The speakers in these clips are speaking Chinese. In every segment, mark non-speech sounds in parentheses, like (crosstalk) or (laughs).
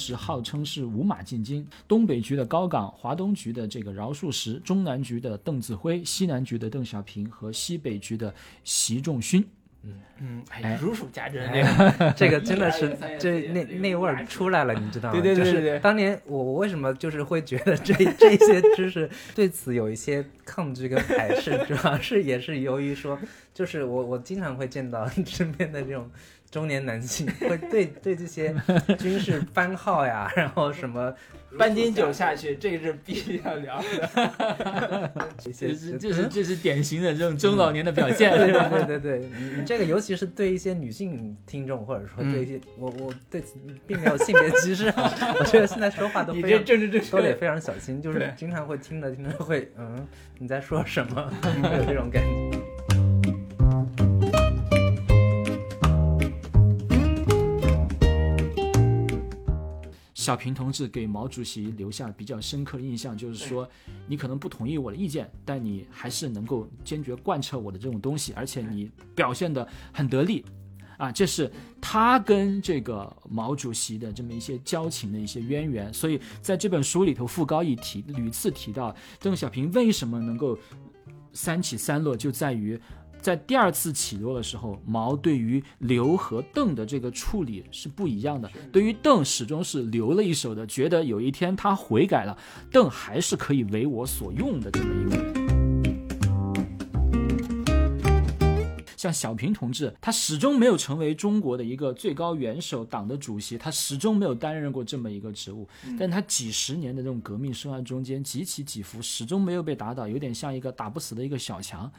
时号称是五马进京，东北局的高岗，华东局的这个饶漱石，中南局的邓子恢，西南局的邓小平和西北局的习仲勋。嗯，嗯哎，如数家珍，这个 (laughs) 这个真的是这那那味儿出来了，你知道吗？对对对就是对对当年我我为什么就是会觉得这 (laughs) 这些知识对此有一些抗拒跟排斥，(laughs) 主要是也是由于说，就是我我经常会见到身边的这种中年男性 (laughs) 会对对这些军事番号呀，(laughs) 然后什么半斤酒下去，这个是必须要聊的。(laughs) 这些这是这是这是典型的这种中老年的表现。对对对对对，你你这个尤其是对一些女性听众，或者说对一些、我我对此并没有性别歧视啊，我觉得现在说话都你这非常政治正确都得非常小心，就是经常会听着听着会嗯你在说什么，会有这种感觉。小平同志给毛主席留下比较深刻的印象，就是说，你可能不同意我的意见，但你还是能够坚决贯彻我的这种东西，而且你表现得很得力，啊，这是他跟这个毛主席的这么一些交情的一些渊源。所以在这本书里头，傅高义提屡次提到邓小平为什么能够三起三落，就在于。在第二次起落的时候，毛对于刘和邓的这个处理是不一样的。对于邓，始终是留了一手的，觉得有一天他悔改了，邓还是可以为我所用的这么一个人。像小平同志，他始终没有成为中国的一个最高元首、党的主席，他始终没有担任过这么一个职务。但他几十年的这种革命生涯中间，几起几伏，始终没有被打倒，有点像一个打不死的一个小强。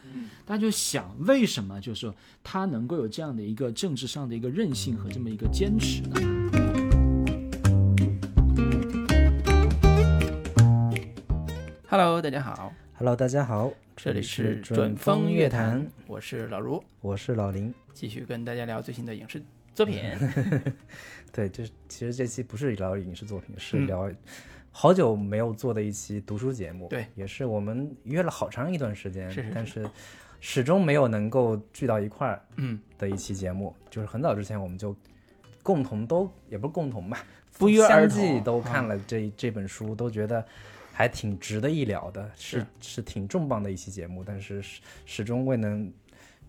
大家就想，为什么就是说他能够有这样的一个政治上的一个韧性和这么一个坚持呢？Hello，大家好，Hello，大家好，这里是准准风乐坛坛，，我是老卢，我是老林。继续跟大家聊最新的影视作品。(laughs) 对，就是其实这期不是聊影视作品，是嗯聊好久没有做的一期读书节目。对，也是我们约了好长一段时间，是是是但是始终没有能够聚到一块儿嗯，的一期节目。就是很早之前我们就共同都也不是共同吧，不约而同都看了这、这本书，都觉得。还挺值得一聊的，是是是挺重磅的一期节目，但是始始终未能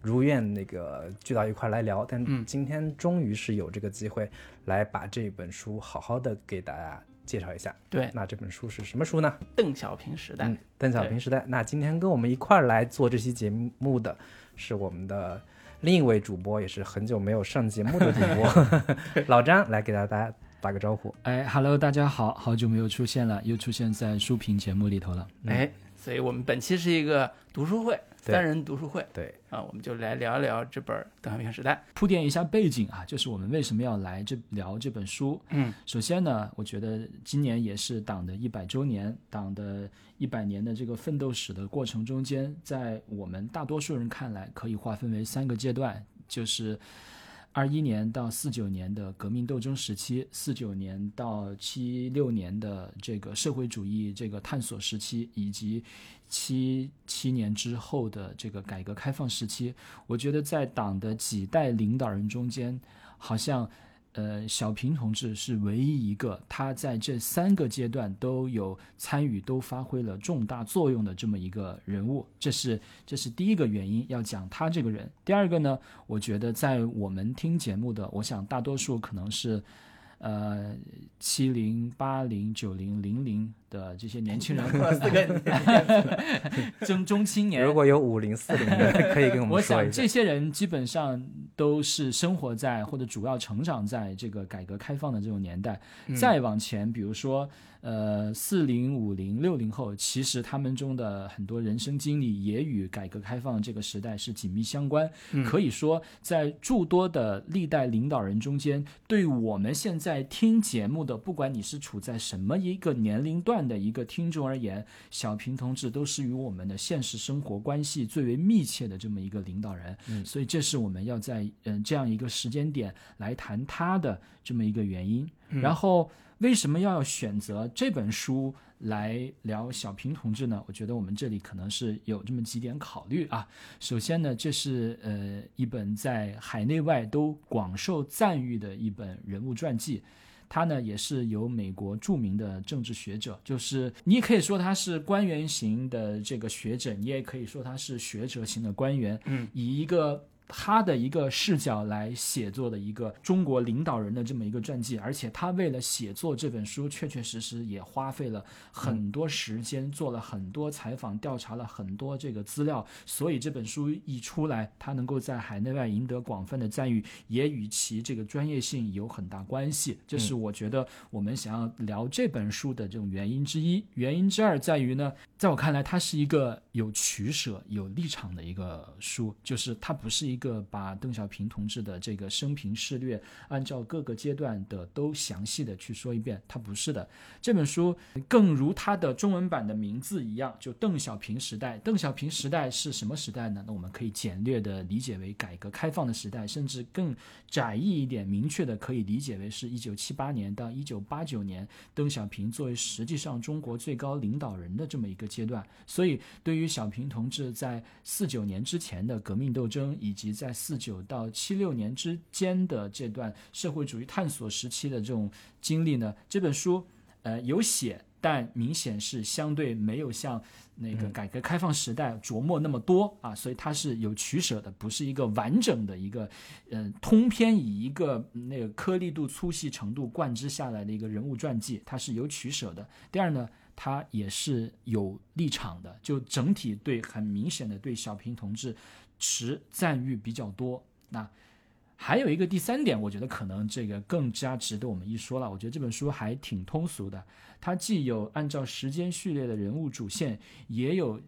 如愿那个聚到一块儿来聊。但嗯今天终于是有这个机会来把这本书好好的给大家介绍一下。对，那这本书是什么书呢？邓小平时代。嗯，邓小平时代。那今天跟我们一块儿来做这期节目的是我们的另一位主播，也是很久没有上节目的主播 (laughs) 老张，来给大家打个招呼。哎，Hello，大家好，好久没有出现了，又出现在书评节目里头了。哎，所以我们本期是一个读书会，对三人读书会对，啊，我们就来聊一聊这本《邓小平时代铺垫一下背景啊，就是我们为什么要来这聊这本书。嗯，首先呢，我觉得今年也是党的一百周年，党的一百年的这个奋斗史的过程中间，在我们大多数人看来，可以划分为三个阶段，就是。二一年到四九年的革命斗争时期，四九年到七六年的这个社会主义这个探索时期，以及七七年之后的这个改革开放时期，我觉得在党的几代领导人中间，好像，呃，小平同志是唯一一个他在这三个阶段都有参与、都发挥了重大作用的这么一个人物。这是这是第一个原因，要讲他这个人。第二个呢，我觉得在我们听节目的，我想大多数可能是。呃，七零、八零、九零、零零的这些年轻人，(laughs) 四个中 (laughs) 中青年，如果有五零四零的，可以跟我我们说一下想这。些人基本上都是生活在或者主要成长在这个改革开放的这种年代。嗯再往前，比如说呃四零、五零、六零后，其实他们中的很多人生经历也与改革开放这个时代是紧密相关。嗯可以说，在诸多的历代领导人中间，对我们现在听节目的，不管你是处在什么一个年龄段的一个听众而言，小平同志都是与我们的现实生活关系最为密切的这么一个领导人。嗯所以这是我们要在嗯、这样一个时间点来谈他的这么一个原因。然后为什么要选择这本书来聊小平同志呢？我觉得我们这里可能是有这么几点考虑啊。首先呢，这是呃一本在海内外都广受赞誉的一本人物传记。他呢也是由美国著名的政治学者，就是你也可以说他是官员型的这个学者，你也可以说他是学者型的官员，嗯，以一个。他的一个视角来写作的一个中国领导人的这么一个传记，而且他为了写作这本书，确确实实也花费了很多时间，做了很多采访，调查了很多这个资料，所以这本书一出来，他能够在海内外赢得广泛的赞誉，也与其这个专业性有很大关系。这是我觉得我们想要聊这本书的这种原因之一。原因之二在于呢，在我看来，它是一个有取舍、有立场的一个书，就是它不是一个把邓小平同志的这个生平事略按照各个阶段的都详细的去说一遍，它不是的。这本书更如它的中文版的名字一样，就邓小平时代。邓小平时代是什么时代呢？那我们可以简略的理解为改革开放的时代，甚至更窄义一点、明确的可以理解为是一九七八年到一九八九年，邓小平作为实际上中国最高领导人的这么一个阶段。所以，对于小平同志在四九年之前的革命斗争，以及在四九到七六年之间的这段社会主义探索时期的这种经历呢，这本书呃有写，但明显是相对没有像那个改革开放时代琢磨那么多啊，所以它是有取舍的，不是一个完整的一个嗯、呃通篇以一个嗯那个颗粒度、粗细程度贯之下来的一个人物传记，它是有取舍的。第二呢。它也是有立场的，就整体对很明显的对小平同志持赞誉比较多。那还有一个第三点，我觉得可能这个更加值得我们一说了。我觉得这本书还挺通俗的，它既有按照时间序列的人物主线，也有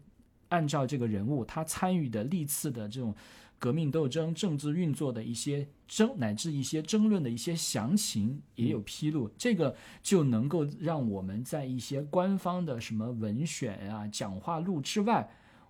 按照这个人物他参与的历次的这种革命斗争、政治运作的一些争乃至一些争论的一些详情也有披露，这个就能够让我们在一些官方的什么文选啊、讲话录之外。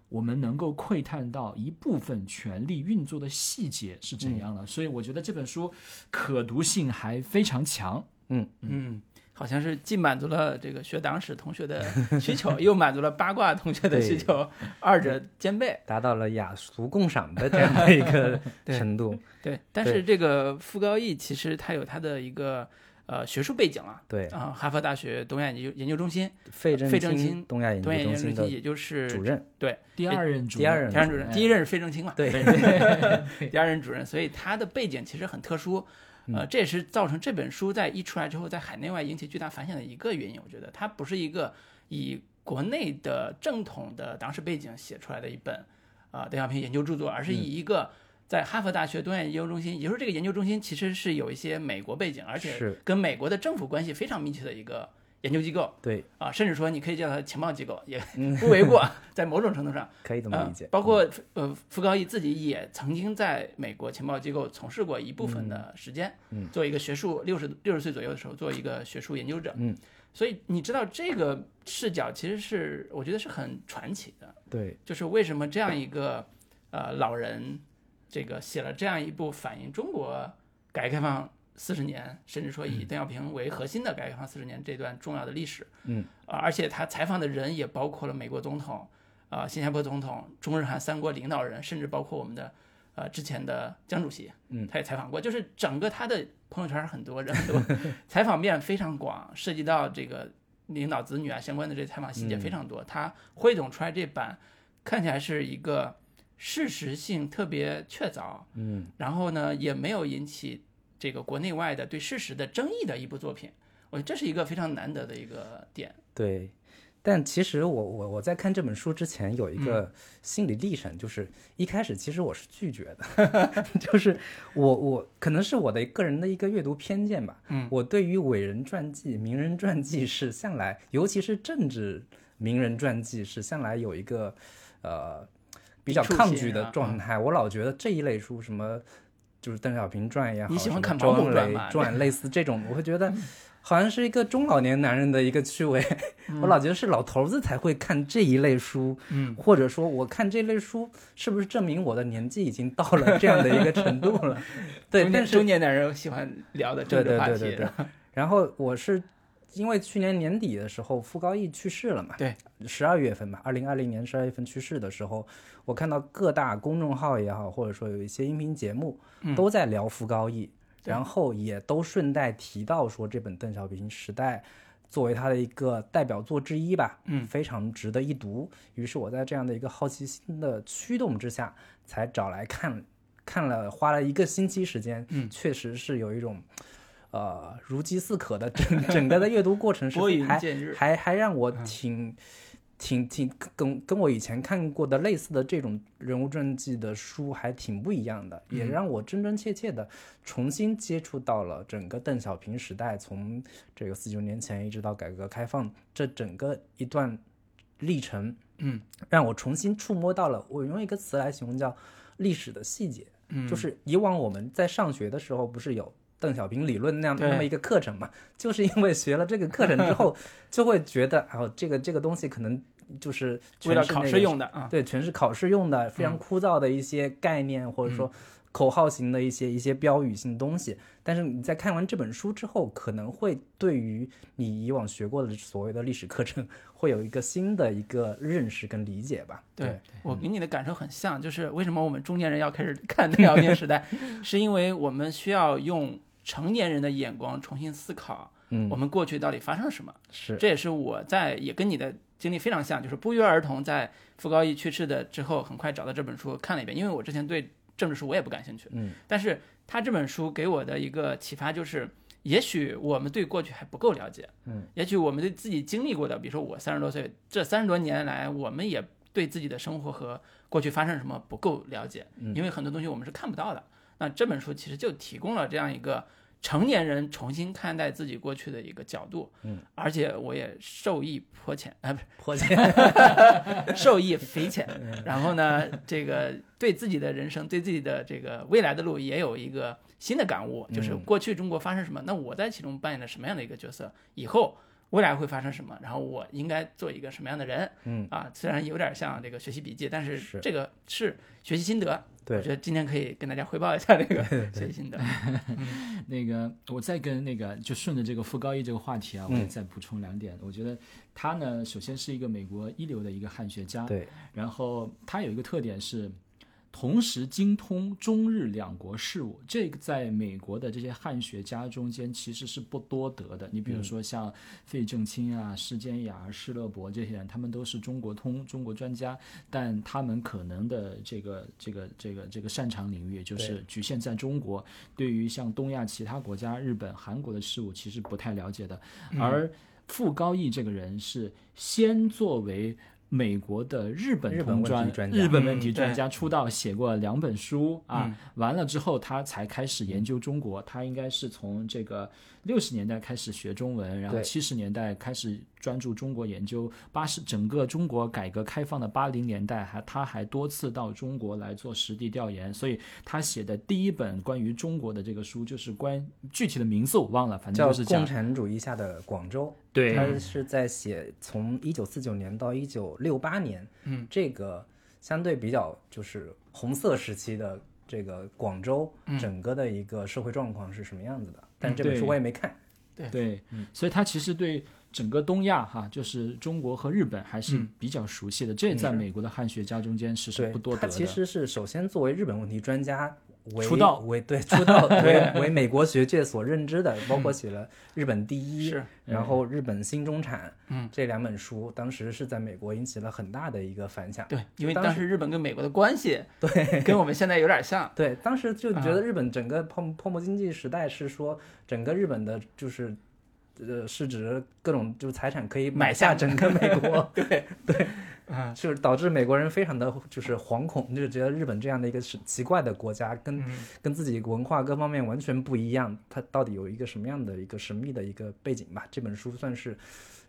我们能够窥探到一部分权力运作的细节是怎样的，所以我觉得这本书可读性还非常强。嗯嗯，好像是既满足了这个学党史同学的需求，(laughs) 又满足了八卦同学的需求，二者兼备。达到了雅俗共赏的这样的一个 (laughs) 程度。对，但是这个傅高义其实他有他的一个呃学术背景了。对，啊，哈佛大学东亚研究研究中心，费正费正清东亚研究研中心的究中心也就是主任。对第二任主第二任第二任主任，哎第一任是费正清嘛，(laughs) 对第二任主任，所以他的背景其实很特殊，呃，这也是造成这本书在一出来之后，在海内外引起巨大反响的一个原因。我觉得它不是一个以国内的正统的党史背景写出来的一本啊邓小平研究著作，而是以一个在哈佛大学东亚研究中心，也就是这个研究中心其实是有一些美国背景，而且是跟美国的政府关系非常密切的一个研究机构对，啊，甚至说你可以叫它情报机构，也 (laughs) 不为过，(laughs) 在某种程度上。可以这么理解。呃。包括呃，傅高义自己也曾经在美国情报机构从事过一部分的时间，嗯做一个学术六十六十岁左右的时候做一个学术研究者，嗯，所以你知道这个视角其实是我觉得是很传奇的，对，就是为什么这样一个呃老人，这个写了这样一部反映中国改革开放四十年，甚至说以邓小平为核心的改革开放四十年这段重要的历史，嗯，啊，而且他采访的人也包括了美国总统，啊、新加坡总统、中日韩三国领导人，甚至包括我们的呃之前的江主席，嗯。他也采访过，就是整个他的朋友圈很多人很多，采访面非常广，涉及到这个领导子女啊相关的这采访细节非常多，他汇总出来这版看起来是一个事实性特别确凿，嗯，然后呢也没有引起这个国内外的对事实的争议的一部作品，我觉得这是一个非常难得的一个点。对。但其实我我我在看这本书之前有一嗯个心理历程，就是一开始其实我是拒绝的，(laughs) 就是我我可能是我的个人的一个阅读偏见吧，嗯，我对于伟人传记、名人传记是向来，尤其是政治名人传记是向来有一个呃比较抗拒的状态。我老觉得这一类书什么就是邓小平传也好，你喜欢看毛姆周恩雷传嘛传类似这种，我会觉得好像是一个中老年男人的一个趣味。(laughs) 我老觉得是老头子才会看这一类书，嗯，或者说我看这类书是不是证明我的年纪已经到了这样的一个程度了？(laughs) 对，但是中年男人喜欢聊的政对对治话题，对对对。(laughs) 然后我是因为去年年底的时候，傅高义去世了嘛，对，十二月份吧，二零二零年十二月份去世的时候，我看到各大公众号也好，或者说有一些音频节目嗯都在聊傅高义。然后也都顺带提到说这本《邓小平时代》作为他的一个代表作之一吧，嗯，非常值得一读。于是我在这样的一个好奇心的驱动之下，才找来看，看了花了一个星期时间，嗯确实是有一种。呃，如饥似渴的整 (laughs) 整个的阅读过程是还，还还让我挺、挺挺跟跟我以前看过的类似的这种人物传记的书还挺不一样的，也让我真真切切的重新接触到了整个邓小平时代，从这个四九年前一直到改革开放这整个一段历程，嗯，让我重新触摸到了，我用一个词来形容叫历史的细节，嗯，就是以往我们在上学的时候不是有。邓小平理论那样对那么一个课程嘛，就是因为学了这个课程之后，(laughs) 就会觉得，哦，这个这个东西可能就是全为了考试用的啊，对，全是考试用的，非常枯燥的一些概念，或者说口号型的一些一些标语性的东西。但是你在看完这本书之后，可能会对于你以往学过的所谓的历史课程，会有一个新的一个认识跟理解吧。对我跟你的感受很像，就是为什么我们中年人要开始看《邓小平时代》，是因为我们需要用成年人的眼光重新思考，嗯。我们过去到底发生了什么。是，这也是我在也跟你的经历非常像，就是不约而同在傅高义去世的之后，很快找到这本书看了一遍，因为我之前对政治书我也不感兴趣，嗯，但是他这本书给我的一个启发就是，也许我们对过去还不够了解，嗯，也许我们对自己经历过的，比如说我三十多岁，这三十多年来，我们也对自己的生活和过去发生什么不够了解，嗯。因为很多东西我们是看不到的。那这本书其实就提供了这样一个成年人重新看待自己过去的一个角度，嗯，而且我也受益颇浅，啊，不是颇浅，(laughs) 受益匪浅。然后呢，这个对自己的人生，对自己的这个未来的路也有一个新的感悟，就是嗯过去中国发生什么，那我在其中扮演了什么样的一个角色，以后未来会发生什么，然后我应该做一个什么样的人。嗯啊，虽然有点像这个学习笔记，但是是这个是学习心得。对我觉得今天可以跟大家汇报一下这个学习心得。(laughs) 那个，我再跟那个，就顺着这个傅高义这个话题啊，我再补充两点。我觉得他呢，首先是一个美国一流的一个汉学家，对，然后他有一个特点是，同时精通中日两国事务，这个在美国的这些汉学家中间其实是不多得的。你比如说像费正清啊、施坚雅、施乐伯这些人，他们都是中国通、中国专家，但他们可能的这个、这个、这个、这个擅长领域就是局限在中国，对于像东亚其他国家、日本、韩国的事务其实不太了解的。而傅高义这个人是先作为美国的日本日本问题专、日本问题专家出道，写过两本书啊。嗯完了之后，他才开始研究中国。他应该是从这个六十年代开始学中文，然后对七十年代开始专注中国研究。八十整个中国改革开放的八零年代，还他还多次到中国来做实地调研。所以他写的第一本关于中国的这个书，就是关具体的名字我忘了，反正就是讲共产主义下的广州。对他是在写从一九四九年到一九六八年，嗯，这个相对比较就是红色时期的这个广州整个的一个社会状况是什么样子的。但是这本书我也没看，对。对，所以他其实对整个东亚哈，就是中国和日本还是嗯。比较熟悉的，这在美国的汉学家中间是是不多，得的。他其实是首先作为日本问题专家为出道为对出道 (laughs) 为为美国学界所认知的，包括写了《日本第一》是然后《日本新中产》嗯。这两本书，当时是在美国引起了很大的一个反响。对，因为当当时日本跟美国的关系 (laughs) 对跟我们现在有点像。对，当时就觉啊得日本整个泡泡沫经济时代是说，整个日本的就是，呃，市值各种就是财产可以买下整个美国，(laughs) 对对，啊，就是导致美国人非常的就是惶恐，就是觉得日本这样的一个是奇怪的国家，跟嗯跟自己文化各方面完全不一样，它到底有一个什么样的一个神秘的一个背景吧？这本书算是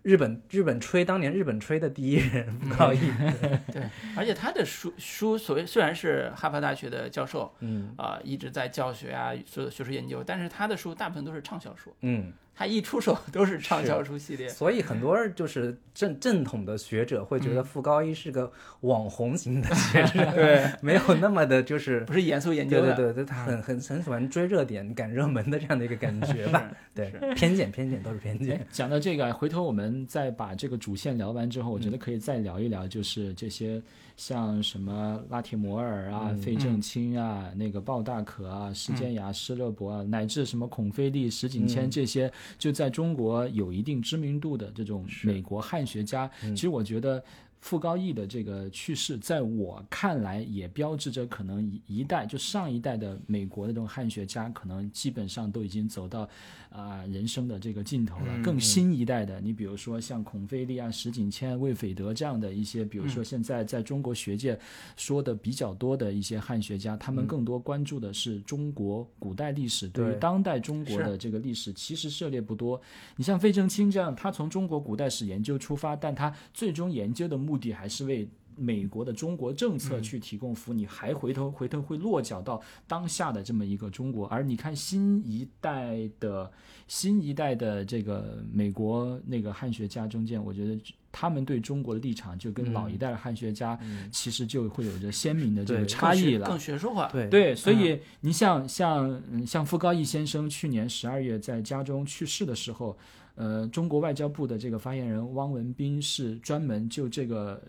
日本日本吹当年日本吹的第一人，不好意思，对，而且他的书书所谓虽然是哈佛大学的教授嗯啊、一直在教学啊，做学术研究，但是他的书大部分都是畅销书，嗯，他一出手都是畅销书系列。所以很多就是正正统的学者会觉得傅高义是个网红型的学者，(laughs) 对，没有那么的就是不是严肃研究的，对对对，他很很很喜欢追热点、赶热门的这样的一个感觉吧。对，偏见偏见都是偏见。讲到这个，回头我们再把这个主线聊完之后，我觉得可以再聊一聊，就是这些像什么拉铁摩尔啊、费正清啊、那个鲍大可啊、施坚雅、施乐伯啊，乃至什么孔飞利、石景谦这些，就在中国有一定知名度的这种美国汉学家，其实我觉得。傅高义的这个去世，在我看来也标志着可能一一代就上一代的美国的这种汉学家，可能基本上都已经走到啊人生的这个尽头了。更新一代的，你比如说像孔飞利啊、石景谦、魏斐德这样的一些，比如说现在在中国学界说的比较多的一些汉学家，他们更多关注的是中国古代历史，对于当代中国的这个历史其实涉猎不多。你像费正清这样，他从中国古代史研究出发，但他最终研究的目目的还是为美国的中国政策去提供服务，你还回头回头会落脚到当下的这么一个中国。而你看新一代的新一代的这个美国那个汉学家中间，我觉得他们对中国的立场就跟老一代的汉学家其实就会有着鲜明的这个差异了，更学术化。对对，所以你像像像傅高义先生去年十二月在家中去世的时候。呃，中国外交部的这个发言人汪文斌是专门就这个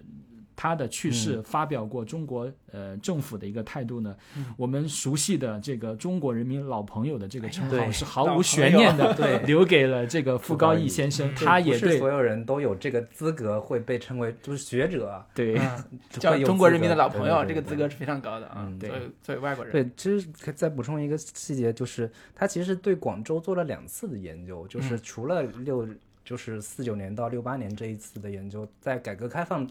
他的去世发表过中国呃政府的一个态度呢。我们熟悉的这个中国人民老朋友的这个称号是毫无悬念的，(laughs) 对，留给了这个傅高义先生。他也对所有人都有这个资格会被称为就是学者，对，(laughs) 叫中国人民的老朋友，这个资格是非常高的啊。对，作为外国人，对，其实再补充一个细节，就是他其实对广州做了两次的研究，就是除了。六就是四九年到六八年这一次的研究，在改革开放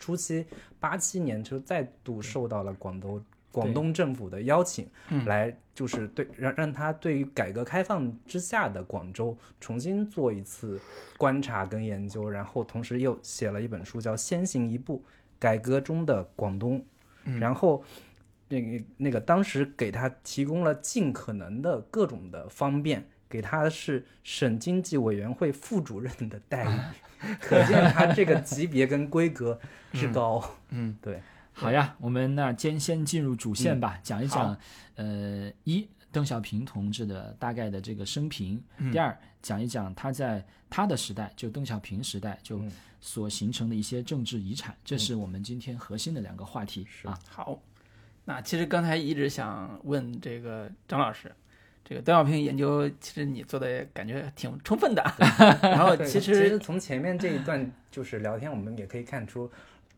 初期，八七年就再度受到了广东广东政府的邀请，来就是对让让他对于改革开放之下的广州重新做一次观察跟研究，然后同时又写了一本书叫《先行一步：改革中的广东》，然后那个那个当时给他提供了尽可能的各种的方便。给他的是省经济委员会副主任的待遇，(laughs) 可见他这个级别跟规格之高。嗯，(laughs) 对。好呀，我们那先先进入主线吧，讲一讲，呃，一邓小平同志的大概的这个生平。第二，讲一讲他在他的时代，就邓小平时代就所形成的一些政治遗产，这是我们今天核心的两个话题啊。好，那其实刚才一直想问这个张老师。这个邓小平研究，其实你做的感觉挺充分的。(laughs) 然后其实从前面这一段就是聊天，我们也可以看出，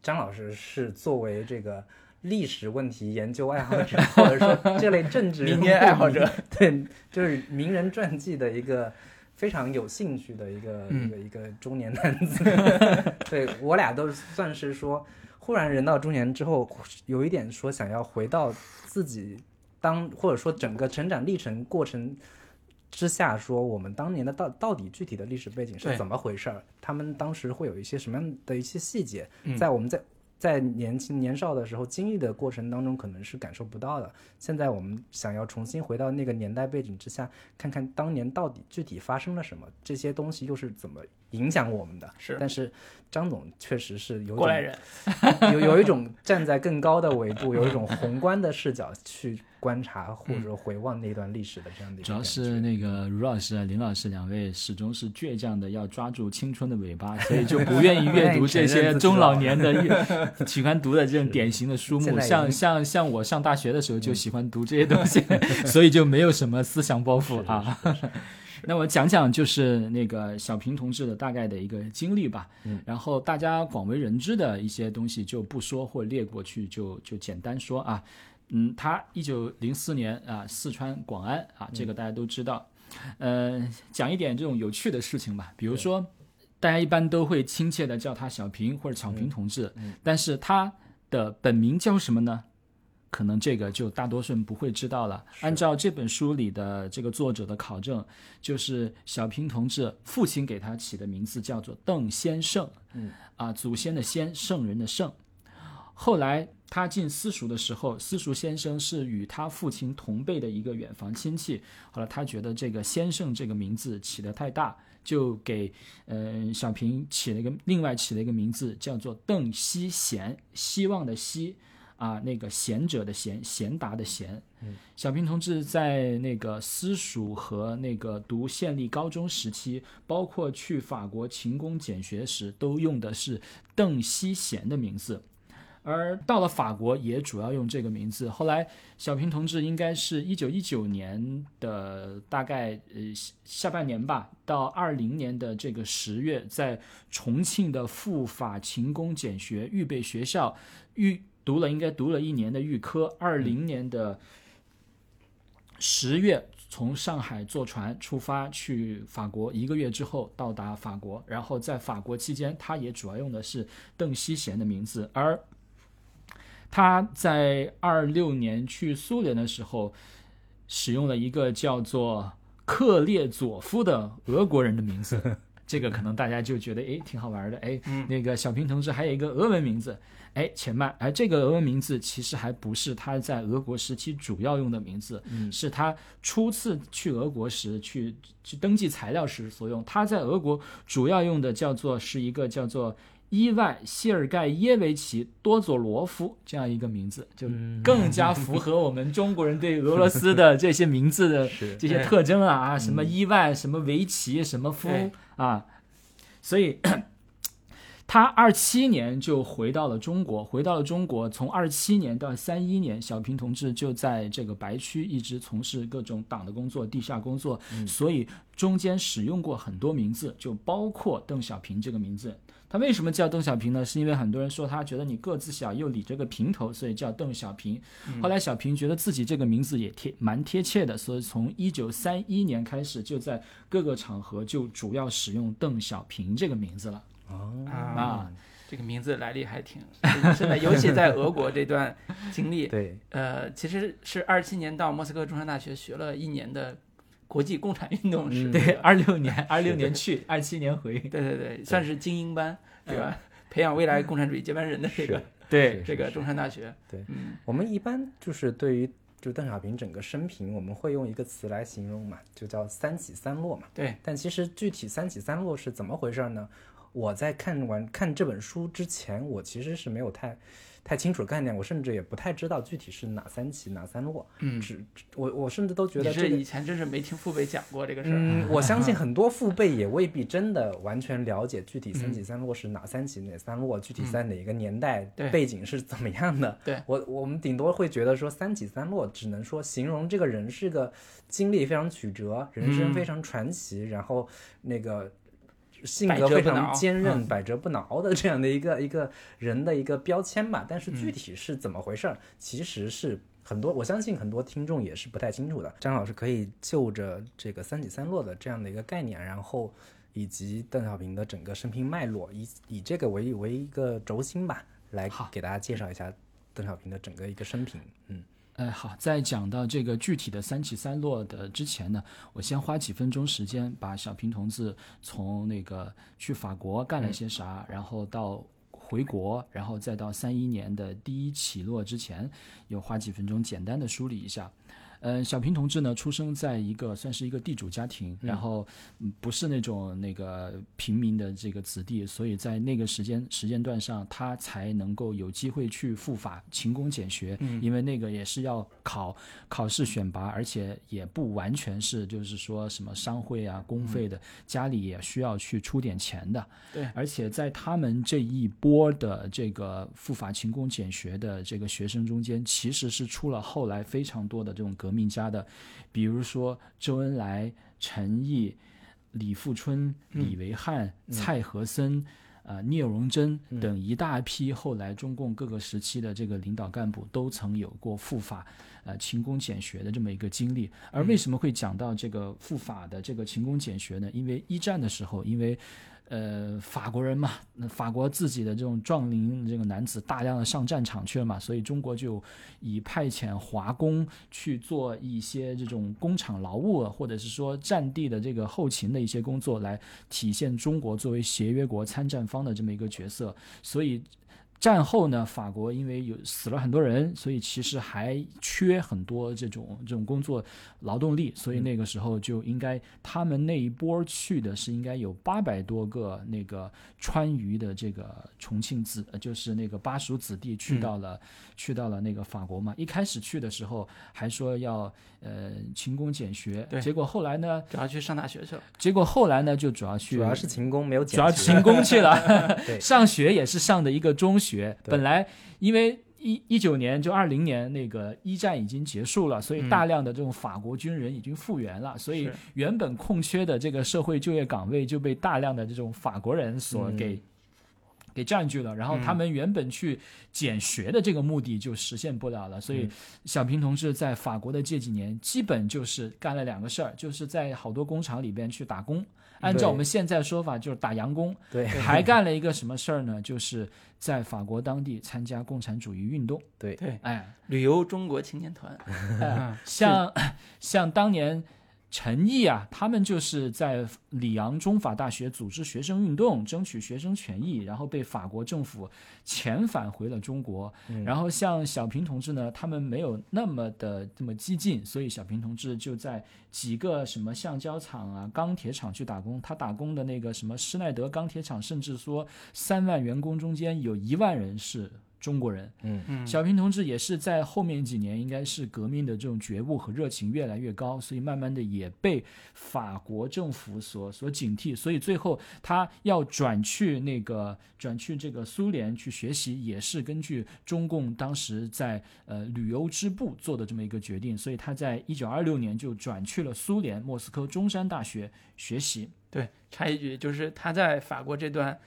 张老师是作为这个历史问题研究爱好者，或者说这类政治民间爱好者，(laughs) 对，就是名人传记的一个非常有兴趣的一个一个一个中年男子。(laughs) 对我俩都算是说，忽然人到中年之后，有一点说想要回到自己。当或者说整个成长历程过程之下，说我们当年的到到底具体的历史背景是怎么回事儿？他们当时会有一些什么样的一些细节，在我们在在年轻年少的时候经历的过程当中，可能是感受不到的。现在我们想要重新回到那个年代背景之下，看看当年到底具体发生了什么，这些东西又是怎么影响我们的？是，但是张总确实是有过来人，(laughs) 有有一种站在更高的维度，有一种宏观的视角去。观察 (laughs) 或者回望那段历史的这样的，主要是那个卢老师、林老师两位始终是倔强的，要抓住青春的尾巴，所以就不愿意阅读 (laughs) 这些中老年的喜欢读的这种典型的书目。像像像我上大学的时候就喜欢读这些东西，所以就没有什么思想包袱啊。那我讲讲就是那个小平同志的大概的一个经历吧，然后大家广为人知的一些东西就不说或列过去，就就简单说啊。嗯，他一九零四年啊，四川广安啊，这个大家都知道。呃，讲一点这种有趣的事情吧，比如说，大家一般都会亲切的叫他小平或者小平同志，但是他的本名叫什么呢？可能这个就大多数人不会知道了。按照这本书里的这个作者的考证，就是小平同志父亲给他起的名字叫做邓先胜，嗯，啊，祖先的先，圣人的圣。后来他进私塾的时候，私塾先生是与他父亲同辈的一个远房亲戚。后来他觉得这个先生这个名字起得太大，就给嗯小平起了一个另外起了一个名字，叫做邓希贤，希望的希啊，那个贤者的贤，贤达的贤。小平同志在那个私塾和那个读县立高中时期，包括去法国勤工俭学时，都用的是邓希贤的名字。而到了法国，也主要用这个名字。后来，小平同志应该是一九一九年的大概呃下半年吧，到二零年的这个十月，在重庆的赴法勤工俭学预备学校预读了，应该读了一年的预科。二零年的十月，从上海坐船出发去法国，一个月之后到达法国。然后在法国期间，他也主要用的是邓希贤的名字，而。他在二六年去苏联的时候，使用了一个叫做克列佐夫的俄国人的名字，这个可能大家就觉得哎挺好玩的，哎，那个小平同志还有一个俄文名字，哎，且慢，哎，这个俄文名字其实还不是他在俄国时期主要用的名字，是他初次去俄国时去去登记材料时所用。他在俄国主要用的叫做是一个叫做。伊万·谢尔盖耶维奇·多佐罗夫这样一个名字，就更加符合我们中国人对俄罗斯的这些名字的 (laughs) 这些特征了啊！(laughs) 什么伊万，什么维奇，什么夫啊，所以他二七年就回到了中国，回到了中国，从二七年到三一年，小平同志就在这个白区一直从事各种党的工作、地下工作，所以中间使用过很多名字，就包括邓小平这个名字。他为什么叫邓小平呢？是因为很多人说他觉得你个子小又理着个平头，所以叫邓小平。后来小平觉得自己这个名字也贴蛮贴切的，所以从一九三一年开始就在各个场合就主要使用邓小平这个名字了。啊，这个名字来历还挺 (laughs) 深的，尤其在俄国这段经历。对，呃，其实是二七年到莫斯科中山大学学了一年的。国际共产运动史，对，二六年，(laughs) 二六年去，二七年回，对对对，算是精英班，对吧？培养未来共产主义接班人的这个，(laughs) 对，这个中山大学。对，我们一般就是对于就邓小平整个生平，我们会用一个词来形容嘛，就叫三起三落嘛。对，但其实具体三起三落是怎么回事呢？我在看完看这本书之前，我其实是没有太。太清楚概念，我甚至也不太知道具体是哪三起哪三落。嗯，只我我甚至都觉得这以前真是没听父辈讲过这个事儿。嗯，(laughs) 我相信很多父辈也未必真的完全了解具体三起三落是哪三起哪三落，具体在哪个年代背景是怎么样的。对我我们顶多会觉得说三起三落，只能说形容这个人是个经历非常曲折，人生非常传奇，然后那个。性格非常坚韧、百折不挠的这样的一个一个人的一个标签吧，但是具体是怎么回事儿，其实是很多我相信很多听众也是不太清楚的。张老师可以就着这个三起三落的这样的一个概念，然后以及邓小平的整个生平脉络，以以这个为为一个轴心吧，来给大家介绍一下邓小平的整个一个生平。嗯。哎，好，在讲到这个具体的三起三落的之前呢，我先花几分钟时间把小平同志从那个去法国干了些啥，然后到回国，然后再到三一年的第一起落之前，又花几分钟简单的梳理一下。嗯，小平同志呢，出生在一个算是一个地主家庭，然后不是那种那个平民的这个子弟，所以在那个时间时间段上，他才能够有机会去赴法勤工俭学，因为那个也是要考考试选拔，而且也不完全是就是说什么商会啊公费的，家里也需要去出点钱的。对，而且在他们这一波的这个赴法勤工俭学的这个学生中间，其实是出了后来非常多的这种革命家的，比如说周恩来、陈毅、李富春、李维汉、蔡和森、啊聂荣臻等一大批后来中共各个时期的这个领导干部，都曾有过赴法呃勤工俭学的这么一个经历。而为什么会讲到这个赴法的这个勤工俭学呢？因为一战的时候，因为呃，法国人嘛，那法国自己的这种壮龄这个男子大量的上战场去了嘛，所以中国就以派遣华工去做一些这种工厂劳务，或者是说战地的这个后勤的一些工作，来体现中国作为协约国参战方的这么一个角色。所以战后呢，法国因为有死了很多人，所以其实还缺很多这种这种工作劳动力，所以那个时候就应该他们那一波去的是应该有八百多个那个川渝的这个重庆子，呃就是那个巴蜀子弟去到了、去到了那个法国嘛。一开始去的时候还说要呃勤工俭学，对结果后来呢，主要去上大学去了。结果后来呢就主要去主要是勤工没有主要勤工去了，(laughs) 对上学也是上的一个中学。对本来因为一一九年就二零年那个一战已经结束了，所以嗯大量的这种法国军人已经复员了，所以原本空缺的这个社会就业岗位就被大量的这种法国人所嗯给。给占据了，然后他们原本去减学的这个目的就实现不了了，所以小平同志在法国的这几年基本就是干了两个事儿，就是在好多工厂里边去打工，按照我们现在说法就是打洋工，对。(laughs) 还干了一个什么事儿呢？就是在法国当地参加共产主义运动。对对，哎，旅游中国青年团，哎像像当年陈毅啊，他们就是在里昂中法大学组织学生运动，争取学生权益，然后被法国政府遣返回了中国。嗯然后像小平同志呢，他们没有那么的这么激进，所以小平同志就在几个什么橡胶厂啊、钢铁厂去打工。他打工的那个什么施耐德钢铁厂，甚至说三万员工中间有一万人是中国人。嗯嗯，小平同志也是在后面几年，应该是革命的这种觉悟和热情越来越高，所以慢慢的也被法国政府所所警惕，所以最后他要转去那个转去这个苏联去学习，也是根据中共当时在呃旅游支部做的这么一个决定，所以他在一九二六年就转去了苏联莫斯科中山大学学习。对，插一句，就是他在法国这段，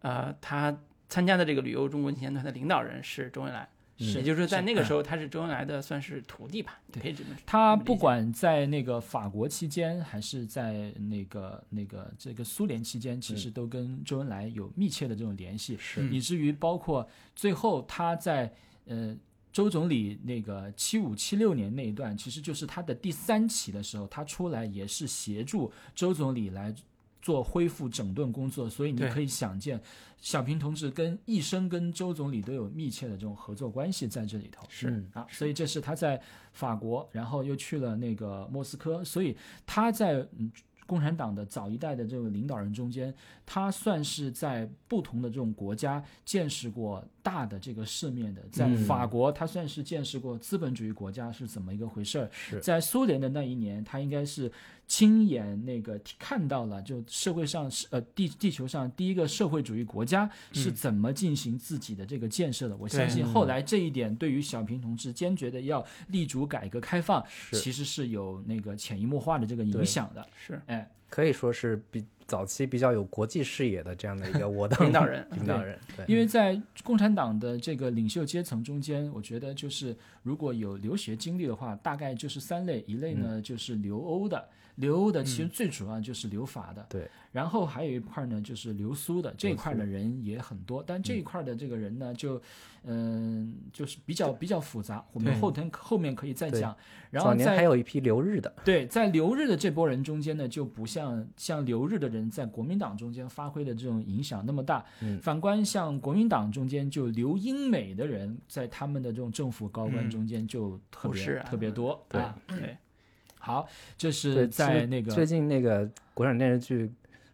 呃，他参加的这个旅游中国青年团的领导人是周恩来，是也就是在那个时候。他是周恩来的算是徒弟吧，对。可以这么他不管在那个法国期间，还是在那个那个这个苏联期间，其实都跟周恩来有密切的这种联系，是。嗯以至于包括最后他在呃周总理那个七五七六年那一段，其实就是他的第三期的时候，他出来也是协助周总理来。做恢复整顿工作，所以你可以想见，小平同志跟一生跟周总理都有密切的这种合作关系在这里头。是嗯啊，所以这是他在法国，然后又去了那个莫斯科，所以他在嗯共产党的早一代的这个领导人中间，他算是在不同的这种国家见识过大的这个世面的。在嗯法国，他算是见识过资本主义国家是怎么一个回事儿；是在苏联的那一年，他应该是亲眼那个看到了，就社会上是呃地地球上第一个社会主义国家是怎么进行自己的这个建设的。我相信后来这一点对于小平同志坚决的要立足改革开放，是。其实是有那个潜移默化的这个影响的。是。哎，可以说是比早期比较有国际视野的这样的一个 (laughs) 我党领导人。(laughs) 领导人，对，因为在共产党的这个领袖阶层中间，我觉得就是如果有留学经历的话，大概就是三类，一类呢就是留欧的。留欧的其实最主要就是留法的，对，然后还有一块呢就是留苏的，这一块的人也很多，但这一块的这个人呢，就嗯、就是比较比较复杂，我们后天后面可以再讲。然后早年在还有一批留日的，对，在留日的这波人中间呢，就不像像留日的人在国民党中间发挥的这种影响那么大。嗯。反观像国民党中间就留英美的人，在他们的这种政府高官嗯。中间就特别、特别多。对啊，对，好，这，是在那个最近那个国产电视剧。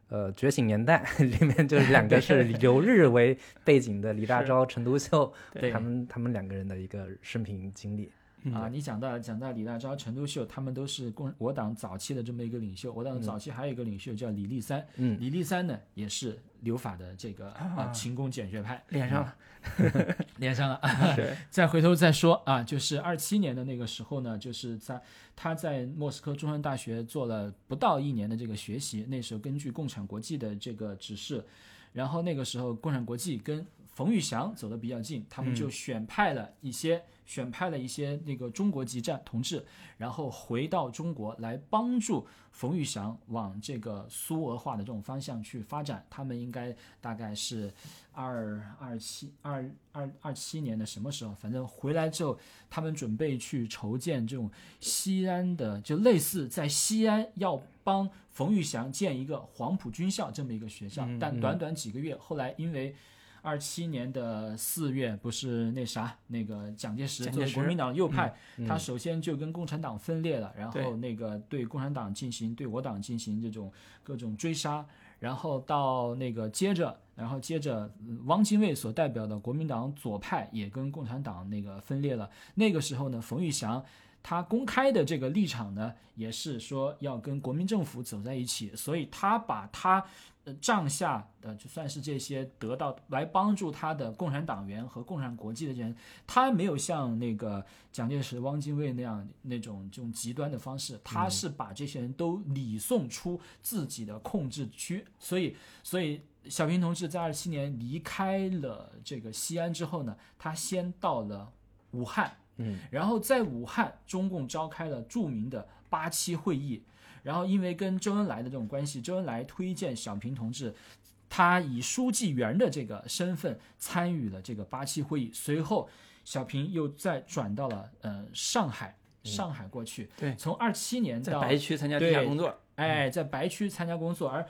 呃，《觉醒年代》里面就是两个是留日为背景的李大钊、陈独秀，对他们他们两个人的一个生平经历。啊，你讲到讲到李大钊、陈独秀，他们都是共我党早期的这么一个领袖。我党早期还有一个领袖叫李立三，嗯，李立三呢也是留法的这个啊。啊勤工俭学派，连上了，(laughs) 连上了。对，(laughs) 再回头再说啊，就是二七年的那个时候呢，就是在他在莫斯科中山大学做了不到一年的这个学习，那时候根据共产国际的这个指示，然后那个时候共产国际跟冯玉祥走得比较近，他们就选派了一些、选派了一些那个中国籍战同志，然后回到中国来帮助冯玉祥往这个苏俄化的这种方向去发展。他们应该大概是二二七二二二七年的什么时候？反正回来之后，他们准备去筹建这种西安的，就类似在西安要帮冯玉祥建一个黄埔军校这么一个学校，但短短几个月，后来因为二七年的四月，不是那啥，那个蒋介石作为蒋介石。国民党右派，嗯他首先就跟共产党分裂了，然后那个对共产党进行对我党进行这种各种追杀，然后到那个接着，然后接着嗯汪精卫所代表的国民党左派也跟共产党那个分裂了。那个时候呢，冯玉祥他公开的这个立场呢，也是说要跟国民政府走在一起，所以他把他呃帐下的就算是这些得到来帮助他的共产党员和共产国际的人，他没有像那个蒋介石、汪精卫那样那种这种极端的方式，他是把这些人都礼送出自己的控制区，所以所以。小平同志在二七年离开了这个西安之后呢，他先到了武汉，嗯，然后在武汉，中共召开了著名的八七会议。然后因为跟周恩来的这种关系，周恩来推荐小平同志，他以书记员的这个身份参与了这个八七会议。随后，小平又再转到了呃上海，上海过去。对。从二七年在到白区参加地下工作，哎，在白区参加工作，而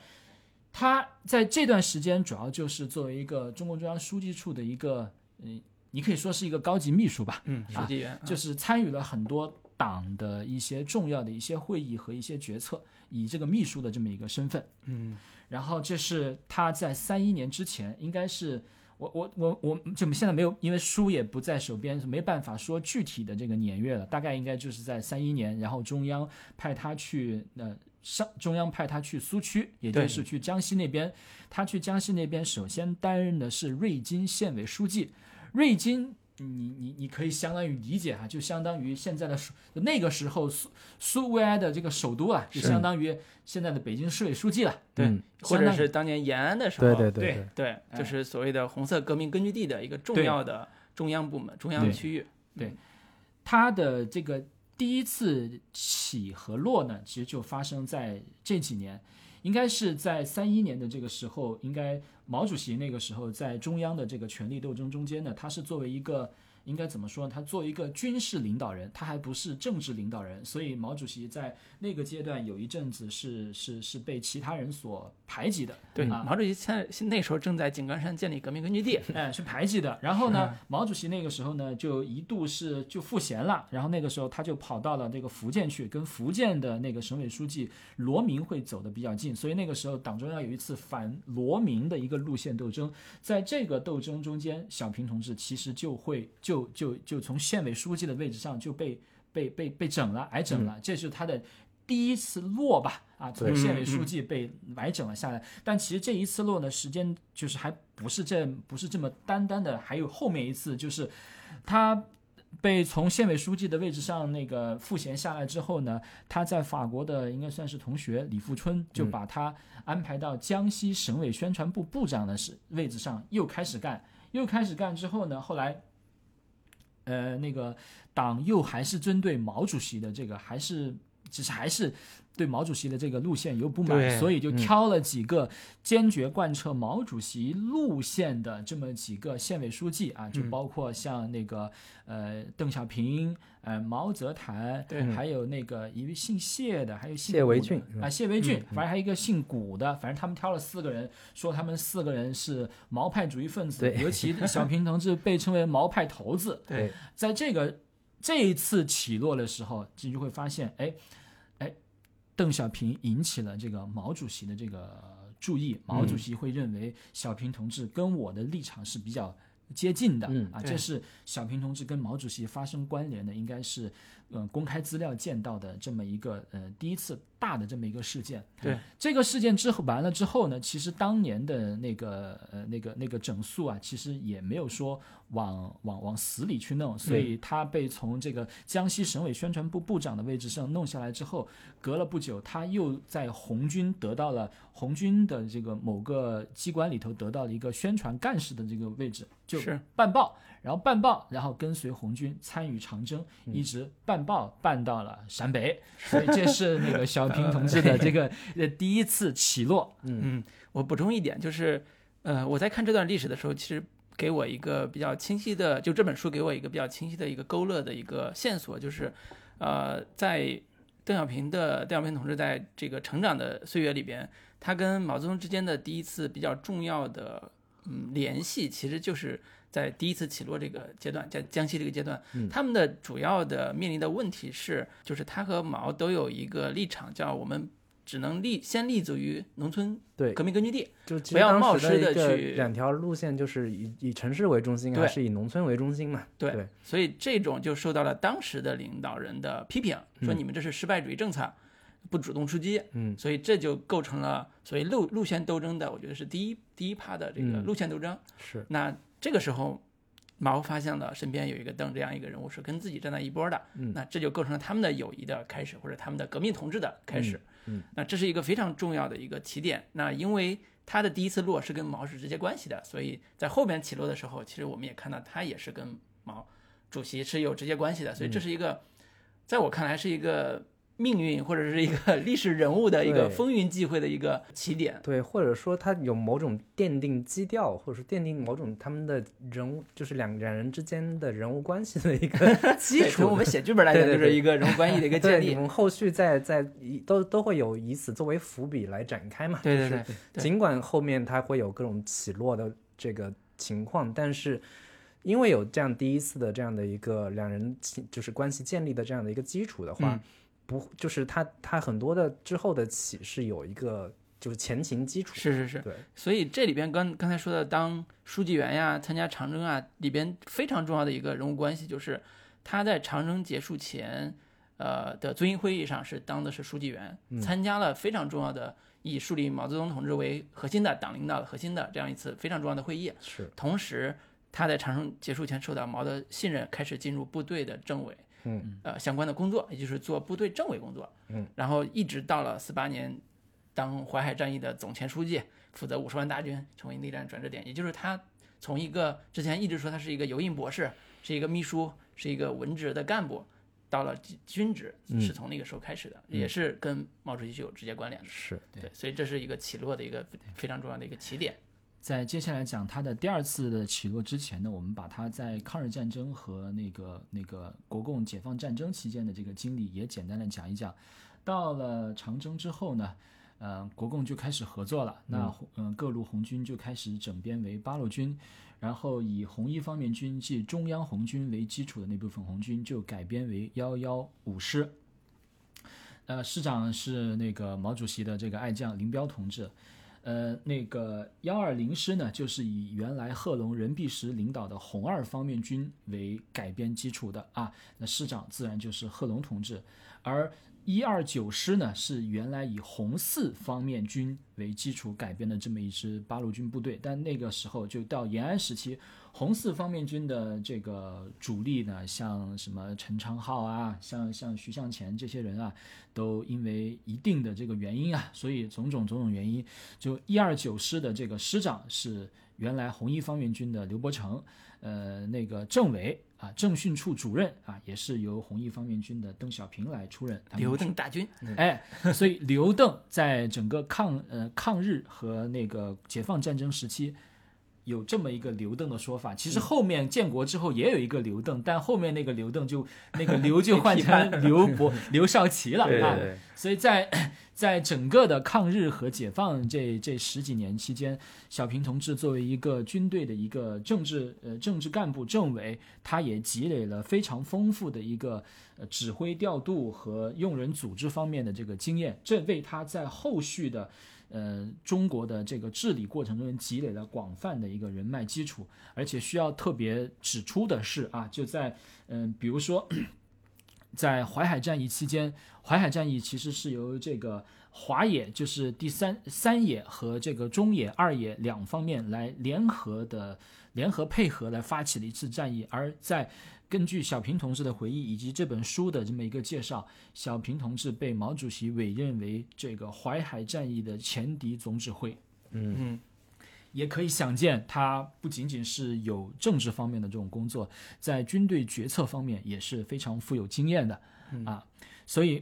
他在这段时间主要就是作为一个中共中央书记处的一个，嗯，你可以说是一个高级秘书吧，嗯，书记员，啊就是参与了很多党的一些重要的一些会议和一些决策，以这个秘书的这么一个身份。嗯，然后这是他在三一年之前，应该是我我我我就现在没有，因为书也不在手边，没办法说具体的这个年月了。大概应该就是在三一年，然后中央派他去呃上中央派他去苏区，也就是去江西那边。他去江西那边，首先担任的是瑞金县委书记。瑞金，你你你可以相当于理解哈，就相当于现在的那个时候苏苏维埃的这个首都啊，就相当于现在的北京市委书记了。对嗯或者是当年延安的时候，对对对对，就是所谓的红色革命根据地的一个重要的中央部门、中央区域。对他的这个第一次起和落呢，其实就发生在这几年，应该是在三一年的这个时候，应该毛主席那个时候在中央的这个权力斗争中间呢，他是作为一个。应该怎么说呢？他作为一个军事领导人，他还不是政治领导人，所以毛主席在那个阶段有一阵子是是是被其他人所排挤的。对，啊毛主席现在那时候正在井冈山建立革命根据地。(laughs) 哎，是排挤的。然后呢，毛主席那个时候呢，就一度是就赋闲了，然后那个时候他就跑到了这个福建去，跟福建的那个省委书记罗明会走得比较近，所以那个时候党中央有一次反罗明的一个路线斗争，在这个斗争中间，小平同志其实就会就就就就从县委书记的位置上就被被被被整了，挨整了，这是他的。第一次落吧，啊，从县委书记被挨整了下来，但其实这一次落呢，时间就是还不是这不是这么单单的，还有后面一次，就是他被从县委书记的位置上那个赋闲下来之后呢，他在法国的应该算是同学李富春就把他安排到江西省委宣传部部长的是位置上，又开始干，又开始干之后呢，后来。呃，那个党又还是针对毛主席的这个，还是其实还是对毛主席的这个路线有不满，所以就挑了几个坚决贯彻毛主席路线的这么几个县委书记啊，就包括像那个呃邓小平、呃毛泽坦，对还有那个一位姓谢的，还有姓谢维俊啊，谢维俊，反正还有一个姓古的，反正他们挑了四个人，说他们四个人是毛派主义分子，对尤其小平同志被称为毛派头子，对，在这个这一次起落的时候，你就会发现，哎，哎，邓小平引起了这个毛主席的这个注意，毛主席会认为小平同志跟我的立场是比较接近的，嗯啊，这是小平同志跟毛主席发生关联的，应该是呃公开资料见到的这么一个呃第一次大的这么一个事件。对。这个事件之后完了之后呢，其实当年的那个呃那个那个整肃啊，其实也没有说往往往死里去弄，所以他被从这个江西省委宣传部部长的位置上弄下来之后，隔了不久，他又在红军得到了红军的这个某个机关里头得到了一个宣传干事的这个位置，就是。办报，然后办报，然后跟随红军参与长征，一直办报办到了陕北，所以这是那个小平同志的 (laughs) 这个呃第一次起落。嗯，我补充一点，就是，呃，我在看这段历史的时候，其实给我一个比较清晰的，就这本书给我一个比较清晰的一个勾勒的一个线索，就是，呃，在邓小平的邓小平同志在这个成长的岁月里边，他跟毛泽东之间的第一次比较重要的嗯联系，其实就是在第一次起落这个阶段，在江西这个阶段，嗯。他们的主要的面临的问题是，就是他和毛都有一个立场，叫我们只能立先立足于农村对，革命根据地，就不要冒失的去两条路线，就是以以城市为中心，对还是以农村为中心嘛？对对，所以这种就受到了当时的领导人的批评，说嗯。你们这是失败主义政策，不主动出击，嗯。所以这就构成了所谓路路线斗争的，我觉得是第一第一趴的这个嗯。路线斗争。是，那这个时候，毛发现了身边有一个邓这样一个人物是跟自己站在一波的，嗯那这就构成了他们的友谊的开始，或者他们的革命同志的开始。嗯嗯那这是一个非常重要的一个起点。那因为他的第一次落是跟毛是直接关系的，所以在后边起落的时候，其实我们也看到他也是跟毛主席是有直接关系的，所以这是一个，在我看来是一个命运或者是一个 (laughs) 历史人物的一个风云际会的一个起点。对，或者说它有某种奠定基调，或者说奠定某种他们的人物，就是两两人之间的人物关系的一个 (laughs) 基础我。们写剧本来讲，就是一个人物关系的一个建立。我。们后续再再以都都会有以此作为伏笔来展开嘛？对对就是对对尽管后面它会有各种起落的这个情况，但是因为有这样第一次的这样的一个两人情就是关系建立的这样的一个基础的话，嗯不就是他，他很多的之后的起是有一个就是前情基础。是是是，对，所以这里边刚刚才说的当书记员呀、参加长征啊，里边非常重要的一个人物关系就是他在长征结束前，呃的遵义会议上是当的是书记员，嗯参加了非常重要的以树立毛泽东同志为核心的党领导的核心的这样一次非常重要的会议。是，同时，他在长征结束前受到毛的信任，开始进入部队的政委，嗯，呃相关的工作，也就是做部队政委工作，嗯，然后一直到了四八年，当淮海战役的总前书记，负责五十万大军，成为内战转折点，也就是他从一个之前一直说他是一个油印博士，是一个秘书，是一个文职的干部。到了军军职嗯是从那个时候开始的，也是跟毛主席是有直接关联的。是，对，所以这是一个起落的一个非常重要的一个起点。在接下来讲他的第二次的起落之前呢，我们把他在抗日战争和那个那个国共解放战争期间的这个经历也简单的讲一讲。到了长征之后呢，呃，国共就开始合作了。那嗯、呃各路红军就开始整编为八路军，然后以红一方面军即中央红军为基础的那部分红军就改编为幺幺五师。呃，师长是那个毛主席的这个爱将林彪同志。呃，那个幺二零师呢，就是以原来贺龙、任弼时领导的红二方面军为改编基础的啊。那师长自然就是贺龙同志，而一二九师呢，是原来以红四方面军为基础改编的这么一支八路军部队。但那个时候就到延安时期，红四方面军的这个主力呢，像什么陈昌浩啊，像像徐向前这些人啊，都因为一定的这个原因啊，所以种种种种原因，就一二九师的这个师长是原来红一方面军的刘伯承，呃，那个政委啊，政训处主任啊，也是由红一方面军的邓小平来出任。他刘邓大军，哎，所以刘邓在整个抗呃抗日和那个解放战争时期。有这么一个刘邓的说法，其实后面建国之后也有一个刘邓，但后面那个刘邓就 (laughs) 那个刘就换成刘伯刘少奇了啊。对，所以在 (clears throat) 在整个的抗日和解放这这十几年期间，小平同志作为一个军队的一个政治呃政治干部政委，他也积累了非常丰富的一个呃指挥调度和用人组织方面的这个经验，这为他在后续的。呃，中国的这个治理过程中积累了广泛的一个人脉基础，而且需要特别指出的是啊，就在嗯、比如说 (coughs) 在淮海战役期间，淮海战役其实是由这个华野，就是第三三野和这个中野、二野两方面来联合的联合配合来发起的一次战役，而在根据小平同志的回忆以及这本书的这么一个介绍，小平同志被毛主席委任为这个淮海战役的前敌总指挥。嗯嗯，也可以想见，他不仅仅是有政治方面的这种工作，在军队决策方面也是非常富有经验的啊。所以，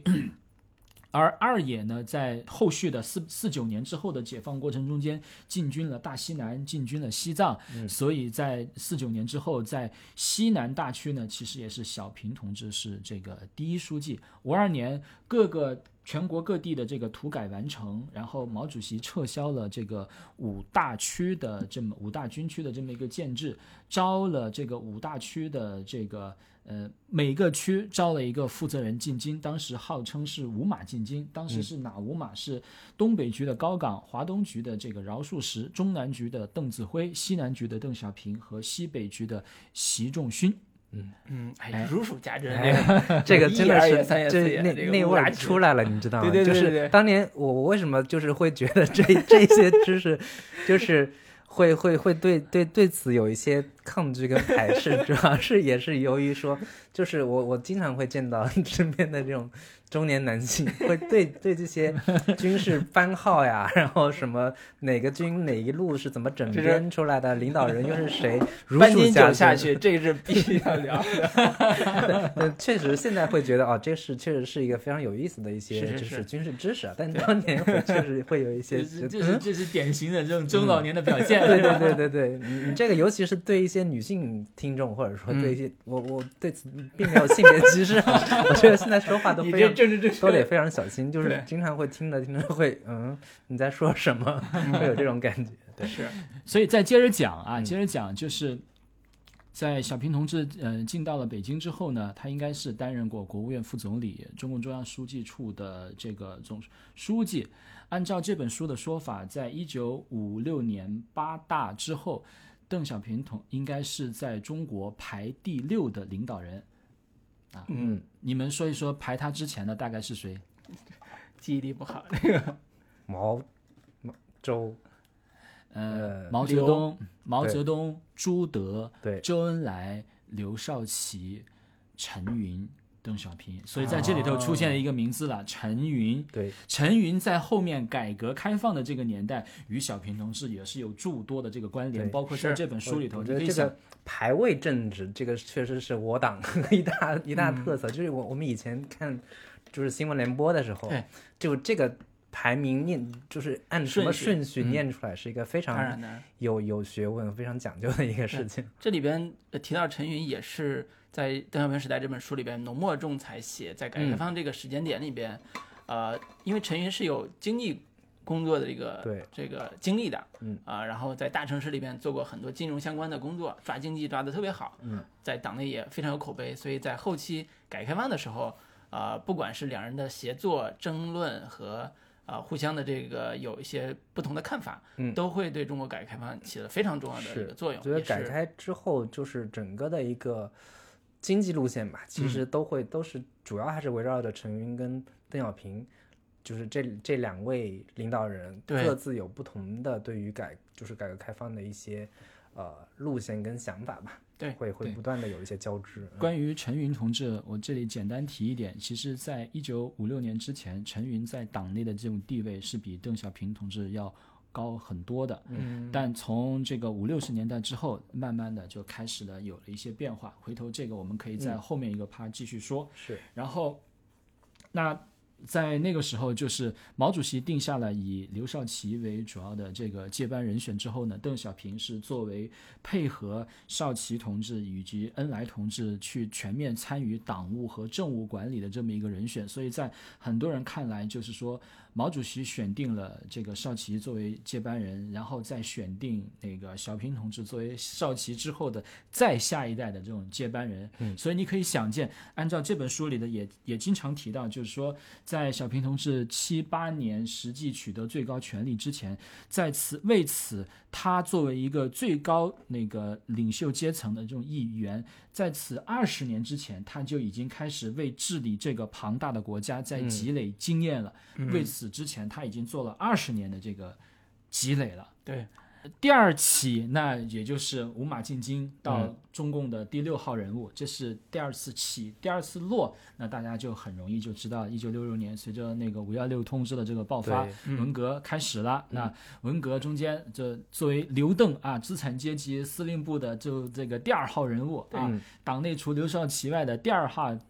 而二野呢，在后续的四四九年之后的解放过程中间，进军了大西南，进军了西藏，所以在四九年之后，在西南大区呢，其实也是小平同志是这个第一书记。五二年，各个全国各地的这个土改完成，然后毛主席撤销了这个五大区的这么五大军区的这么一个建制，招了这个五大区的这个呃每个区招了一个负责人进京，当时号称是五马进京，当时是哪五马？是东北局的高岗，华东局的这个饶漱石，中南局的邓子恢，西南局的邓小平和西北局的习仲勋。嗯，嗯哎，如数家珍，哎，这个 (laughs) 真的是这那那味儿出来了，你知道吗？对对对对就是对当年我我为什么就是会觉得这 (laughs) 这些知识，就是会会会对对对此有一些抗拒跟排斥，(laughs) 主要是也是由于说，就是我我经常会见到身边的这种中年男性 (laughs) 会对对这些军事番号呀，(laughs) 然后什么哪个军哪一路是怎么整编出来的，领导人又是谁，(laughs) 如数家珍。下去，这个是必须要聊。的。呃，确实，现在会觉得哦，这是确实是一个非常有意思的一些就是是。军事知识啊，但当年会确实会有一些这是这是典型的这种中老年的表现。对对对对对，你你这个尤其是对一些女性听众，或者说对一些、我我对此并没有性别歧视啊，我觉得现在说话都政治正确都得非常小心，就是经常会听着听着会嗯你在说什么，会有这种感觉。(laughs) 对，是所以再接着讲啊，嗯接着讲就是。在小平同志呃进到了北京之后呢，他应该是担任过国务院副总理、中共中央书记处的这个总书记。按照这本书的说法，在一九五六年八大之后，邓小平同应该是在中国排第六的领导人。嗯，你们说一说排他之前的大概是谁？记忆力不好，毛毛周。呃呃，毛泽东、毛泽东、朱德、对。周恩来、刘少奇、陈云、邓小平，所以在这里头出现了一个名字了，陈云。对陈云在后面改革开放的这个年代，与小平同志也是有诸多的这个关联，包括在这本书里头，我你可以想觉得这个排位政治，这个确实是我党 (laughs) 一大一大嗯特色。就是我我们以前看就是新闻联播的时候对，就这个排名念就是按什么顺序念出来，是一个非常。有有学问、非常讲究的一个事情。这里边呃提到陈云也是在《邓小平时代》这本书里边浓墨重彩写，在改革开放这个时间点里边，呃，因为陈云是有经济工作的这个对这个经历的，嗯。啊、然后在大城市里边做过很多金融相关的工作，抓经济抓得特别好，嗯，在党内也非常有口碑，所以在后期改革开放的时候，呃，不管是两人的协作、争论和啊互相的这个有一些不同的看法，嗯。都会对中国改革开放起了非常重要的一个作用。我觉得改开之后，就是整个的一个经济路线吧，嗯其实都会、都是主要还是围绕着陈云跟邓小平，就是这这两位领导人各自有不同的对于改就是改革开放的一些呃路线跟想法吧。对会会不断的有一些交织。嗯关于陈云同志，我这里简单提一点，其实，在一九五六年之前，陈云在党内的这种地位是比邓小平同志要高很多的。嗯，但从这个五六十年代之后，慢慢的就开始了有了一些变化。回头这个我们可以在后面一个趴继续说。是然后，那在那个时候，就是毛主席定下了以刘少奇为主要的这个接班人选之后呢，邓小平是作为配合少奇同志以及恩来同志去全面参与党务和政务管理的这么一个人选。所以在很多人看来，就是说毛主席选定了这个少奇作为接班人，然后再选定那个小平同志作为少奇之后的再下一代的这种接班人。嗯所以你可以想见，按照这本书里的也也经常提到，就是说，在小平同志七八年实际取得最高权力之前，在此为此，他作为一个最高那个领袖阶层的这种议员，在此二十年之前，他就已经开始为治理这个庞大的国家在嗯积累经验了。为此之前，他已经做了二十年的这个积累了。对，第二起，那也就是五马进京到嗯。中共的第六号人物，这是第二次起，第二次落，那大家就很容易就知道，一九六六年随着那个五幺六通知的这个爆发，嗯。文革开始了。那文革中间，这作为刘邓啊资产阶级司令部的就这个第二号人物啊，嗯党内除刘少奇外的第二号呃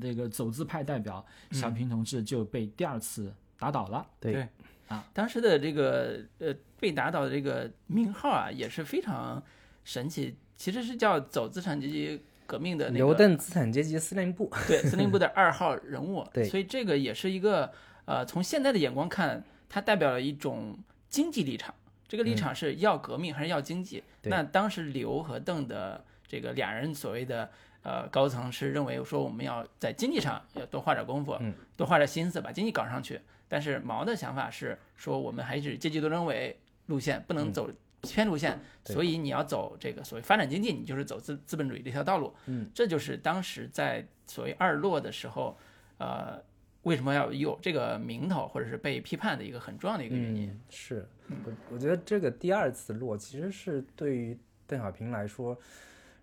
那个走资派代表小平同志就被第二次打倒了。对。对啊，当时的这个呃被打倒的这个名号啊，也是非常神奇，其实是叫走资产阶级革命的那个刘邓资产阶级司令部，对 (laughs) 司令部的二号人物，对所以这个也是一个呃，从现在的眼光看，它代表了一种经济立场。这个立场是要革命还是要经济？对那当时刘和邓的这个俩人所谓的呃高层是认为说我们要在经济上要多花点功夫，嗯多花点心思把经济搞上去。但是毛的想法是说我们还是阶级斗争为路线，不能走偏路线，嗯所以你要走这个所谓发展经济，你就是走资资本主义这条道路。嗯，这就是当时在所谓二落的时候，呃，为什么要有这个名头，或者是被批判的一个很重要的一个原因。嗯、是，我我觉得这个第二次落其实是对于邓小平来说，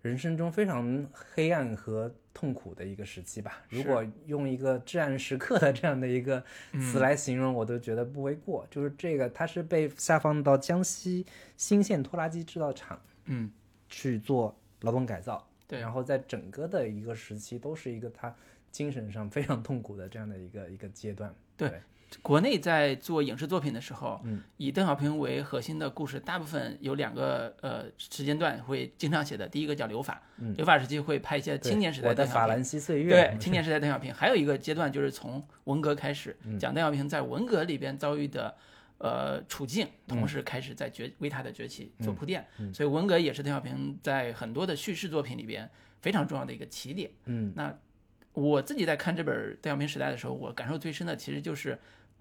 人生中非常黑暗和痛苦的一个时期吧。如果用一个至暗时刻的这样的一个词来形容，我都觉得不为过。就是这个，他是被下放到江西新县拖拉机制造厂嗯，去做劳动改造，对然后在整个的一个时期，都是一个他精神上非常痛苦的这样的一个一个阶段。对国内在做影视作品的时候，嗯以邓小平为核心的故事，大部分有两个呃时间段会经常写的。第一个叫留法，嗯留法时期会拍一些青年时代的。法兰西岁月，对，青年时代邓小平，还有一个阶段就是从文革开始，嗯讲邓小平在文革里边遭遇的呃处境，同时开始在崛为他的崛起做铺垫。嗯所以文革也是邓小平在很多的叙事作品里边非常重要的一个起点。嗯那我自己在看这本《邓小平时代》的时候，我感受最深的其实就是。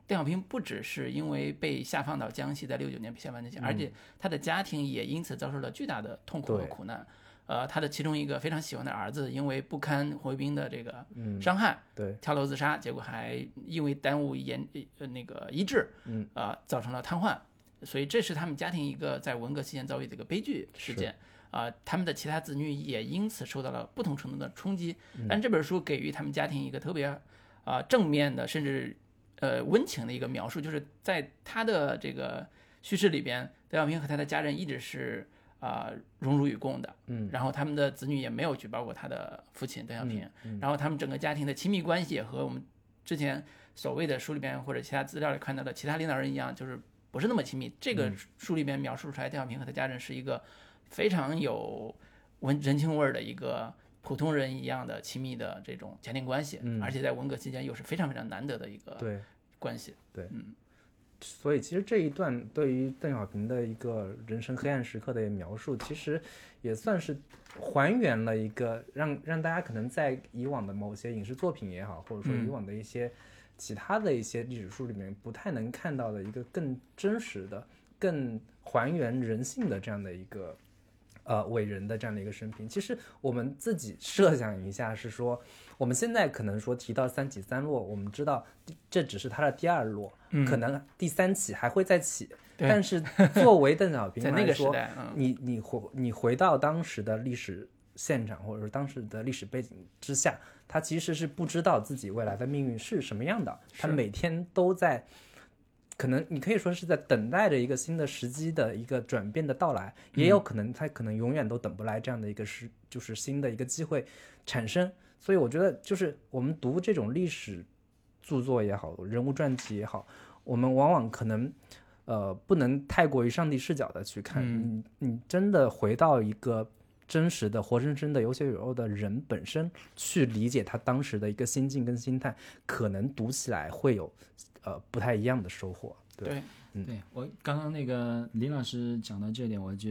邓小平不只是因为被下放到江西，在六九年被下放江西，而且他的家庭也因此遭受了巨大的痛苦和苦难。呃，他的其中一个非常喜欢的儿子，因为不堪红卫兵的这个嗯，伤害，对，跳楼自杀，结果还因为耽误研呃那个医治，嗯，啊、造成了瘫痪，所以这是他们家庭一个在文革期间遭遇的一个悲剧事件。啊、他们的其他子女也因此受到了不同程度的冲击。嗯但这本书给予他们家庭一个特别啊、正面的，甚至呃温情的一个描述，就是在他的这个叙事里边，邓小平和他的家人一直是啊、荣辱与共的。嗯，然后他们的子女也没有举报过他的父亲邓小平，嗯然后他们整个家庭的亲密关系也和我们之前所谓的书里边或者其他资料里看到的其他领导人一样，就是不是那么亲密。这嗯个书里边描述出来，邓小平和他家人是一个非常有文人情味儿的一个普通人一样的亲密的这种家庭关系，嗯而且在文革期间又是非常非常难得的一个对。关系。对，嗯所以其实这一段对于邓小平的一个人生黑暗时刻的描述，其实也算是还原了一个让让大家可能在以往的某些影视作品也好，或者说嗯以往的一些其他的一些历史书里面不太能看到的一个更真实的、更还原人性的这样的一个呃伟人的这样的一个生平。其实我们自己设想一下，是说我们现在可能说提到三起三落，我们知道这只是他的第二落。嗯可能第三起还会再起，但是作为邓小平 (laughs) 那来说，个时你你回你回到当时的历史现场，或者说当时的历史背景之下，他其实是不知道自己未来的命运是什么样的，他每天都在。可能你可以说是在等待着一个新的时机的一个转变的到来，也有可能他可能永远都等不来这样的一个时，就是新的一个机会产生。所以我觉得，就是我们读这种历史著作也好，人物传记也好，我们往往可能呃不能太过于上帝视角的去看，嗯你你真的回到一个真实的、活生生的、有血有肉的人本身去理解他当时的一个心境跟心态，可能读起来会有呃不太一样的收获。对，对，嗯我刚刚那个林老师讲到这点，我就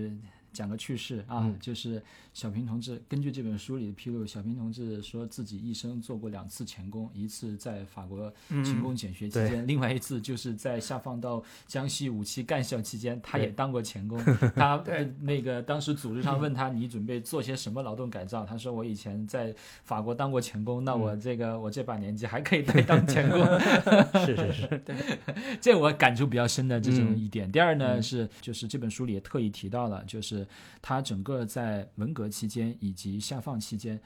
讲个趣事啊，嗯就是小平同志根据这本书里的披露，小平同志说自己一生做过两次钳工，一次在法国嗯勤工俭学期间，另外一次就是在下放到江西五七干校期间，他也当过钳工。(laughs) 他对那个当时组织上问他你准备做些什么劳动改造，他说我以前在法国当过钳工，那我这个我这把年纪还可以再当钳工。(laughs) 是是是，(laughs) 这我感触比较深的这种一嗯点。第二呢、是，就是这本书里也特意提到了，就是他整个在文革期间以及下放期间，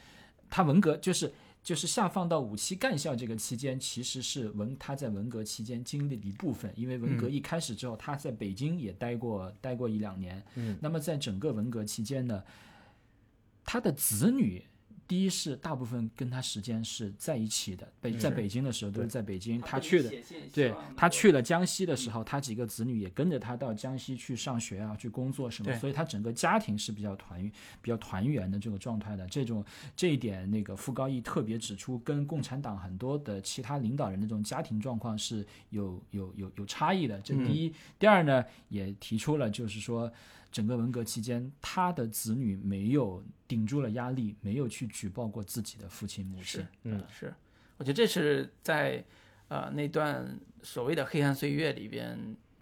他文革就是就是下放到五七干校这个期间，其实是文他在文革期间经历的一部分，因为文革一开始之后，他在北京也待过待过一两年。嗯，那么在整个文革期间呢，他的子女第一是大部分跟他时间是在一起的，北在北京的时候都是在北京，他他去的。对他去了，江西的时候，他几个子女也跟着他到江西去上学啊，去工作什么，所以他整个家庭是比较团比较团圆的这个状态的。这种这一点，那个傅高义特别指出，跟共产党很多的其他领导人的这种家庭状况是有有有有差异的。这第一，第二呢，也提出了就是说。整个文革期间，他的子女没有顶住了压力，没有去举报过自己的父亲母亲是。嗯是，我觉得这是在呃那段所谓的黑暗岁月里边，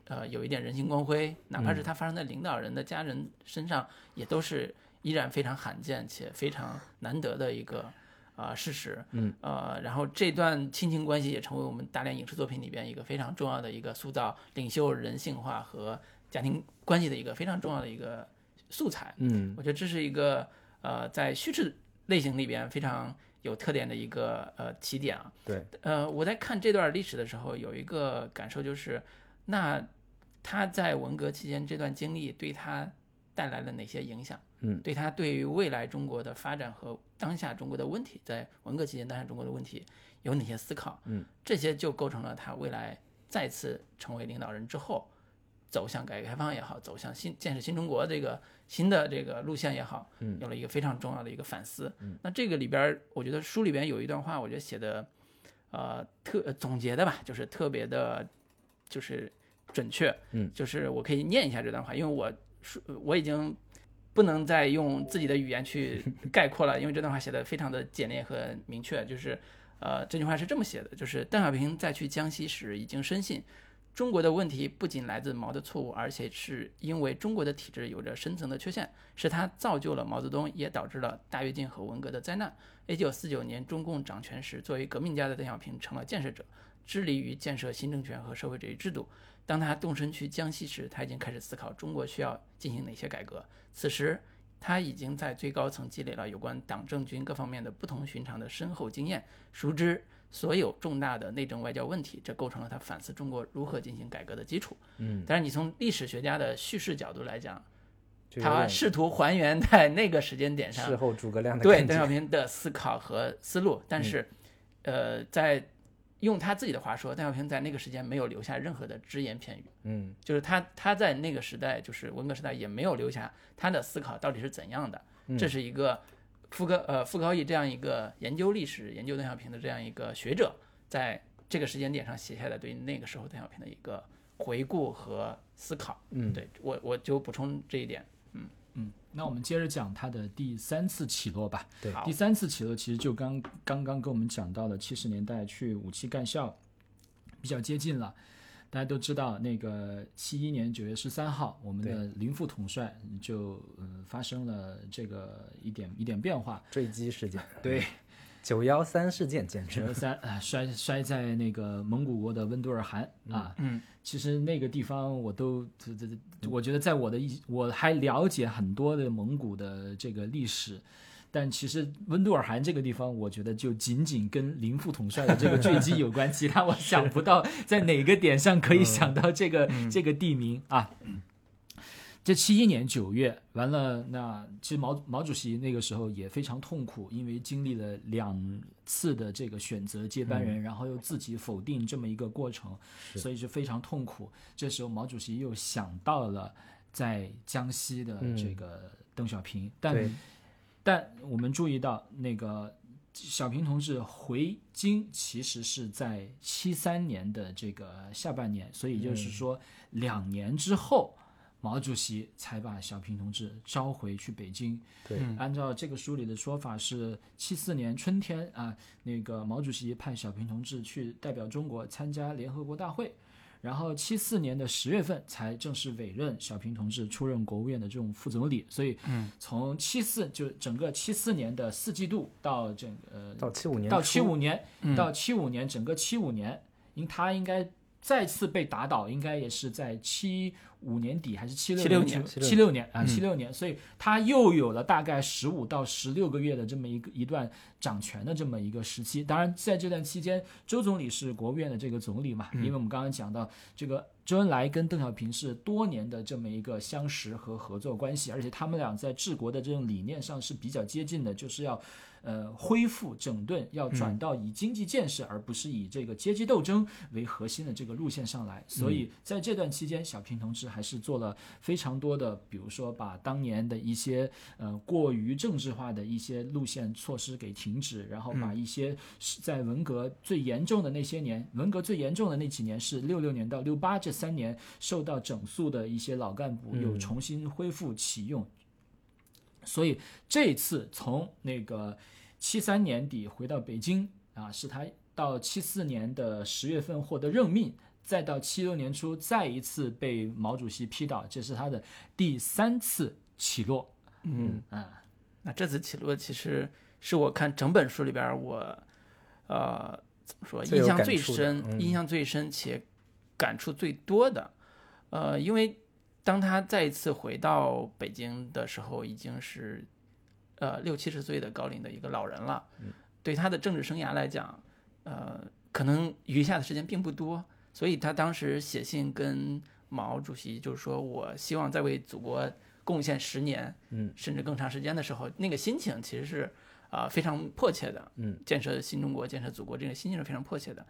呃有一点人性光辉，哪怕是它发生在领导人的家人身上，也都是依然非常罕见且非常难得的一个啊、事实。嗯，呃，然后这段亲情关系也成为我们大量影视作品里边一个非常重要的一个塑造领袖人性化和家庭关系的一个非常重要的一个素材。嗯我觉得这是一个呃，在叙事类型里边非常有特点的一个呃起点啊。对，呃，我在看这段历史的时候，有一个感受就是，那他在文革期间这段经历对他带来了哪些影响？嗯，对他对于未来中国的发展和当下中国的问题，在文革期间当下中国的问题有哪些思考？嗯，这些就构成了他未来再次成为领导人之后。走向改革开放也好，走向新建设新中国这个新的这个路线也好，嗯有了一个非常重要的一个反思。嗯，那这个里边儿，我觉得书里边有一段话，我觉得写的，呃，特呃总结的吧，就是特别的，就是准确。嗯，就是我可以念一下这段话，因为我书我已经不能再用自己的语言去 (laughs) 概括了，因为这段话写的非常的简练和明确。就是，呃，这句话是这么写的，就是邓小平在去江西时已经深信。中国的问题不仅来自毛的错误，而且是因为中国的体制有着深层的缺陷，是它造就了毛泽东，也导致了大跃进和文革的灾难。一九四九年中共掌权时，作为革命家的邓小平成了建设者，致力于建设新政权和社会主义制度。当他动身去江西时，他已经开始思考中国需要进行哪些改革。此时，他已经在最高层积累了有关党政军各方面的不同寻常的深厚经验，熟知所有重大的内政外交问题，这构成了他反思中国如何进行改革的基础。嗯，但是你从历史学家的叙事角度来讲，他试图还原在那个时间点上事后诸葛亮的。对邓小平的思考和思路，但是，呃，在用他自己的话说，邓小平在那个时间没有留下任何的只言片语，嗯就是他他在那个时代，就是文革时代，也没有留下他的思考到底是怎样的。嗯这是一个傅高呃傅高义这样一个研究历史、研究邓小平的这样一个学者，在这个时间点上写下来对那个时候邓小平的一个回顾和思考。嗯，对我我就补充这一点。嗯嗯，那我们接着讲他的第三次起落吧。对第三次起落其实就刚刚刚跟我们讲到了七十年代去武器干校，比较接近了。大家都知道，那个七一年九月十三号，我们的林副统帅就呃发生了这个一点一点变化。坠机事件，对，九幺三事件简直九幺三啊，摔摔在那个蒙古国的温都尔汗啊。嗯，其实那个地方我都这这这，我觉得在我的一我还了解很多的蒙古的这个历史，但其实温都尔汗这个地方，我觉得就仅仅跟林副统帅的这个坠机有关，(laughs) 其他我想不到在哪个点上可以想到这个、这个地名啊。这七一年九月完了，那其实毛毛主席那个时候也非常痛苦，因为经历了两次的这个选择接班人，然后又自己否定这么一个过程，所以是非常痛苦。这时候毛主席又想到了在江西的这个邓小平，但对但我们注意到那个小平同志回京其实是在七三年的这个下半年，所以就是说两年之后。毛主席才把小平同志召回去北京。对嗯按照这个书里的说法是，七四年春天啊，那个毛主席派小平同志去代表中国参加联合国大会，然后七四年的十月份才正式委任小平同志出任国务院的这种副总理。所以，嗯，从七四就整个七四年的四季度到整呃到七五年到七五年，嗯。到七五年整个七五年，因他应该再次被打倒，应该也是在七五年底还是七76年年七六年啊七六年，所以他又有了大概十五到十六个月的这么一个一段掌权的这么一个时期。当然，在这段期间，周总理是国务院的这个总理嘛，因为我们刚刚讲到这个周恩来跟邓小平是多年的这么一个相识和合作关系，而且他们俩在治国的这种理念上是比较接近的，就是要。呃，恢复整顿要转到以经济建设，而不是以这个阶级斗争为核心的这个路线上来。所以在这段期间，小平同志还是做了非常多的，比如说把当年的一些呃过于政治化的一些路线措施给停止，然后把一些在文革最严重的那些年，文革最严重的那几年是六六年到六八这三年受到整肃的一些老干部又重新恢复启用。所以这次从那个。七三年底回到北京啊，是他到七四年的十月份获得任命，再到七六年初再一次被毛主席批倒，这是他的第三次起落。嗯啊，那这次起落其实是我看整本书里边我，呃，怎么说印象最深、印象最深且感触最多的。呃，因为当他再一次回到北京的时候，已经是。呃，六七十岁的高龄的一个老人了，对他的政治生涯来讲，呃，可能余下的时间并不多，所以他当时写信跟毛主席，就是说我希望再为祖国贡献十年，嗯，甚至更长时间的时候，那个心情其实是啊非常迫切的，嗯，建设新中国、建设祖国这个心情是非常迫切的，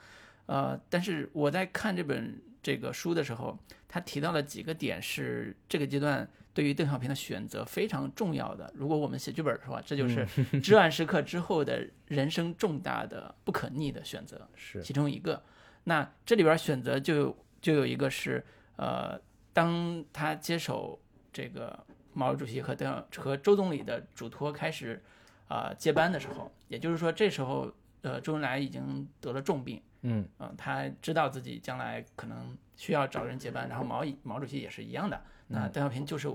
呃，但是我在看这本这个书的时候，他提到了几个点是这个阶段。对于邓小平的选择非常重要的。如果我们写剧本的话，这就是 (laughs) 至暗时刻之后的人生重大的不可逆的选择，是其中一个。那这里边选择就就有一个是，呃，当他接手这个毛主席和邓和周总理的嘱托开始啊接班的时候，也就是说这时候呃周恩来已经得了重病，嗯嗯，他知道自己将来可能需要找人接班，然后毛毛主席也是一样的。那邓小平就是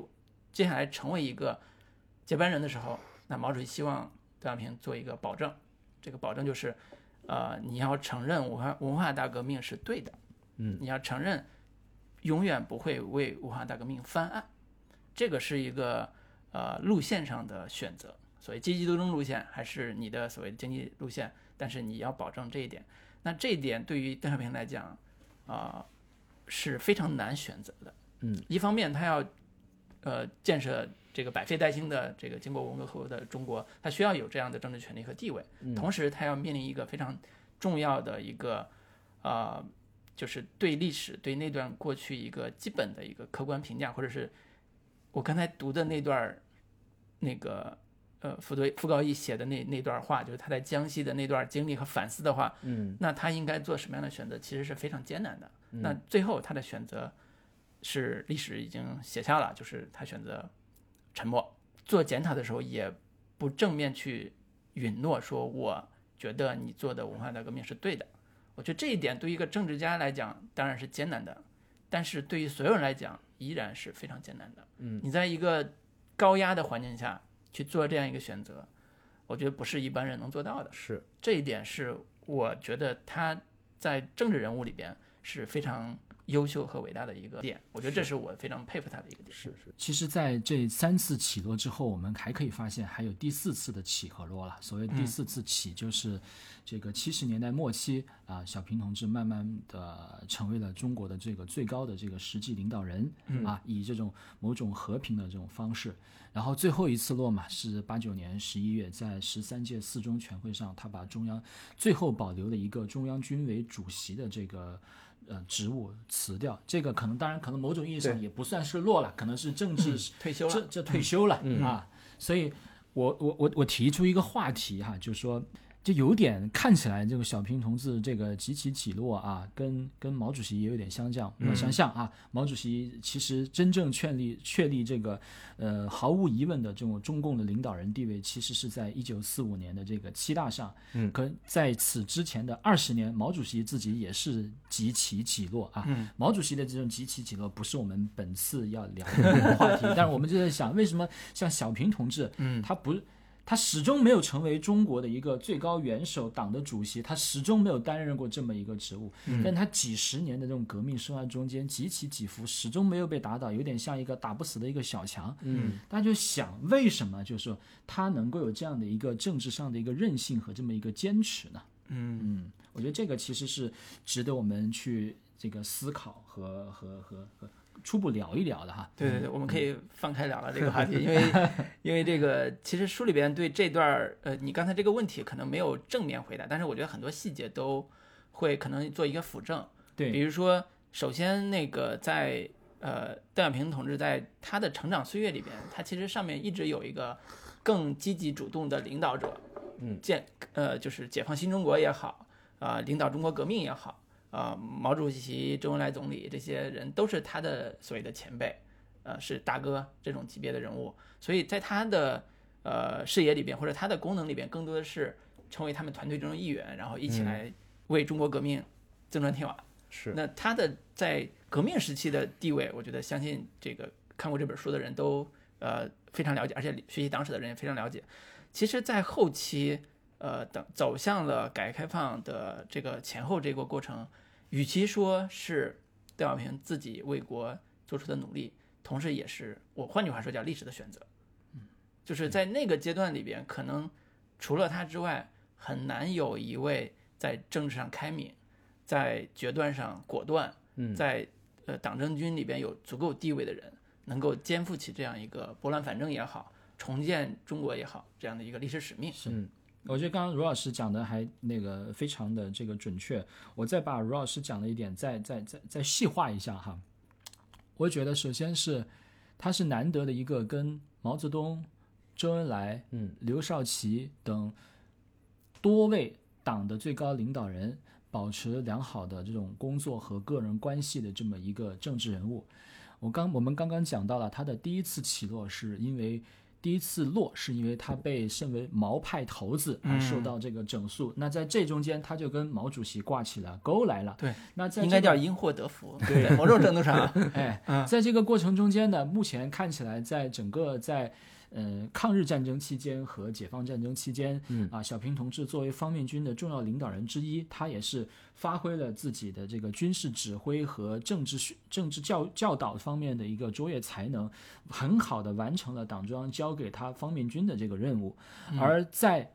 接下来成为一个接班人的时候，那毛主席希望邓小平做一个保证，这个保证就是，呃，你要承认文化文化大革命是对的，嗯，你要承认永远不会为文化大革命翻案，这个是一个呃路线上的选择，所以阶级斗争路线还是你的所谓的经济路线，但是你要保证这一点，那这一点对于邓小平来讲啊是非常难选择的。嗯，一方面他要，呃，建设这个百废待兴的这个经过文革后的中国，他需要有这样的政治权利和地位。同时，他要面临一个非常重要的一个，呃，就是对历史、对那段过去一个基本的一个客观评价，或者是我刚才读的那段那个，呃，傅对傅高义写的那那段话，就是他在江西的那段经历和反思的话，嗯，那他应该做什么样的选择，其实是非常艰难的。那最后他的选择。是历史已经写下了，就是他选择沉默。做检讨的时候，也不正面去允诺说，我觉得你做的文化大革命是对的。我觉得这一点对于一个政治家来讲当然是艰难的，但是对于所有人来讲依然是非常艰难的。嗯，你在一个高压的环境下去做这样一个选择，我觉得不是一般人能做到的。是这一点是我觉得他在政治人物里边是非常。优秀和伟大的一个点，我觉得这是我非常佩服他的一个点。是是。其实，在这三次起落之后，我们还可以发现还有第四次的起和落了。所谓第四次起，就是这个七十年代末期啊，小平同志慢慢的成为了中国的这个最高的这个实际领导人啊，以这种某种和平的这种方式。然后最后一次落嘛，是八九年十一月，在十三届四中全会上，他把中央最后保留了一个中央军委主席的这个。呃，职务辞掉，这个可能当然可能某种意义上也不算是落了，可能是政治退休了，这这退休了啊。所以，我我我我提出一个话题哈，就是说。就有点看起来，这个小平同志这个起起起落啊，跟跟毛主席也有点相像，相像啊。毛主席其实真正确立确立这个，呃，毫无疑问的这种中共的领导人地位，其实是在一九四五年的这个七大上。嗯，可在此之前的二十年，毛主席自己也是几起起落啊。毛主席的这种几起起落，不是我们本次要聊的话题。(laughs) 但是我们就在想，为什么像小平同志，嗯，他不？他始终没有成为中国的一个最高元首、党的主席，他始终没有担任过这么一个职务。但他几十年的这种革命生涯中间，几起几伏，始终没有被打倒，有点像一个打不死的一个小强。嗯，大家就想，为什么就是说他能够有这样的一个政治上的一个韧性和这么一个坚持呢？嗯嗯，我觉得这个其实是值得我们去这个思考和和和和初步聊一聊的哈。对对对，我们可以放开聊聊这个 (laughs) 话题，因为因为这个其实书里边对这段儿呃，你刚才这个问题可能没有正面回答，但是我觉得很多细节都会可能做一个辅证。对比，如说，首先那个在呃邓小平同志在他的成长岁月里边，他其实上面一直有一个更积极主动的领导者，嗯，建呃就是解放新中国也好，啊、领导中国革命也好，啊、毛主席、周恩来总理这些人都是他的所谓的前辈，呃是大哥这种级别的人物，所以在他的呃视野里边或者他的功能里边，更多的是成为他们团队中的一员，然后一起嗯来为中国革命增砖添瓦。是，那他的在革命时期的地位，我觉得相信这个看过这本书的人都呃非常了解，而且学习党史的人也非常了解。其实，在后期，呃，等走向了改革开放的这个前后这个过程，与其说是邓小平自己为国做出的努力，同时也是我换句话说叫历史的选择。就是在那个阶段里边，可能除了他之外，很难有一位在政治上开明，在决断上果断，嗯，在呃党政军里边有足够地位的人，能够肩负起这样一个拨乱反正也好，重建中国也好这样的一个历史使命。嗯我觉得刚刚卢老师讲的还那个非常的这个准确，我再把卢老师讲的一点再再再再细化一下哈。我觉得首先是他是难得的一个跟毛泽东、周恩来、嗯刘少奇等多位党的最高领导人保持良好的这种工作和个人关系的这么一个政治人物。我刚我们刚刚讲到了他的第一次起落是因为第一次落是因为他被身为毛派头子而受到这个整肃。那在这中间他就跟毛主席挂起了钩来了。对，那在应该叫因祸得福，对某种程度上，(laughs) 哎，嗯在这个过程中间呢，目前看起来，在整个在呃抗日战争期间和解放战争期间，嗯啊，小平同志作为方面军的重要领导人之一，他也是发挥了自己的这个军事指挥和政治学政治教教导方面的一个卓越才能，很好的完成了党中央交给他方面军的这个任务，而在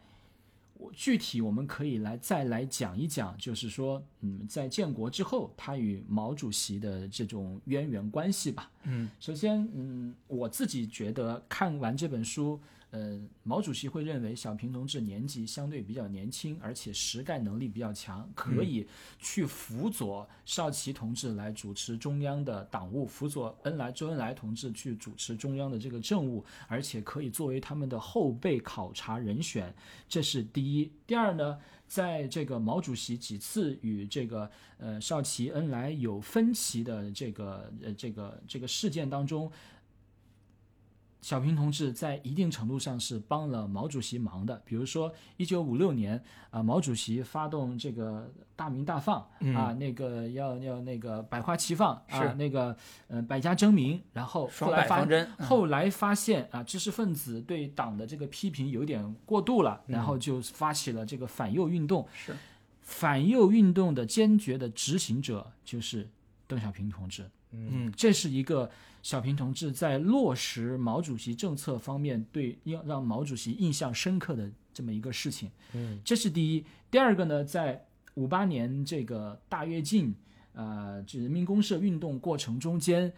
我具体我们可以来再来讲一讲，就是说，嗯，在建国之后，他与毛主席的这种渊源关系吧。嗯，首先，嗯，我自己觉得看完这本书，呃，毛主席会认为小平同志年纪相对比较年轻，而且实干能力比较强，可以去辅佐少奇同志来主持中央的党务，辅佐恩来周恩来同志去主持中央的这个政务，而且可以作为他们的后备考察人选，这是第一。第二呢，在这个毛主席几次与这个呃少奇、恩来有分歧的这个呃这个这个事件当中，小平同志在一定程度上是帮了毛主席忙的。比如说，一九五六年啊、毛主席发动这个大鸣大放、啊，那个要要那个百花齐放啊是，那个嗯、呃百家争鸣，然后双后来发后来发现啊，知识分子对党的这个批评有点过度了，然嗯后就发起了这个反右运动。是反右运动的坚决的执行者就是邓小平同志。嗯这是一个小平同志在落实毛主席政策方面对要让毛主席印象深刻的这么一个事情。嗯，这是第一。第二个呢，在五八年这个大跃进，呃，这人民公社运动过程中间，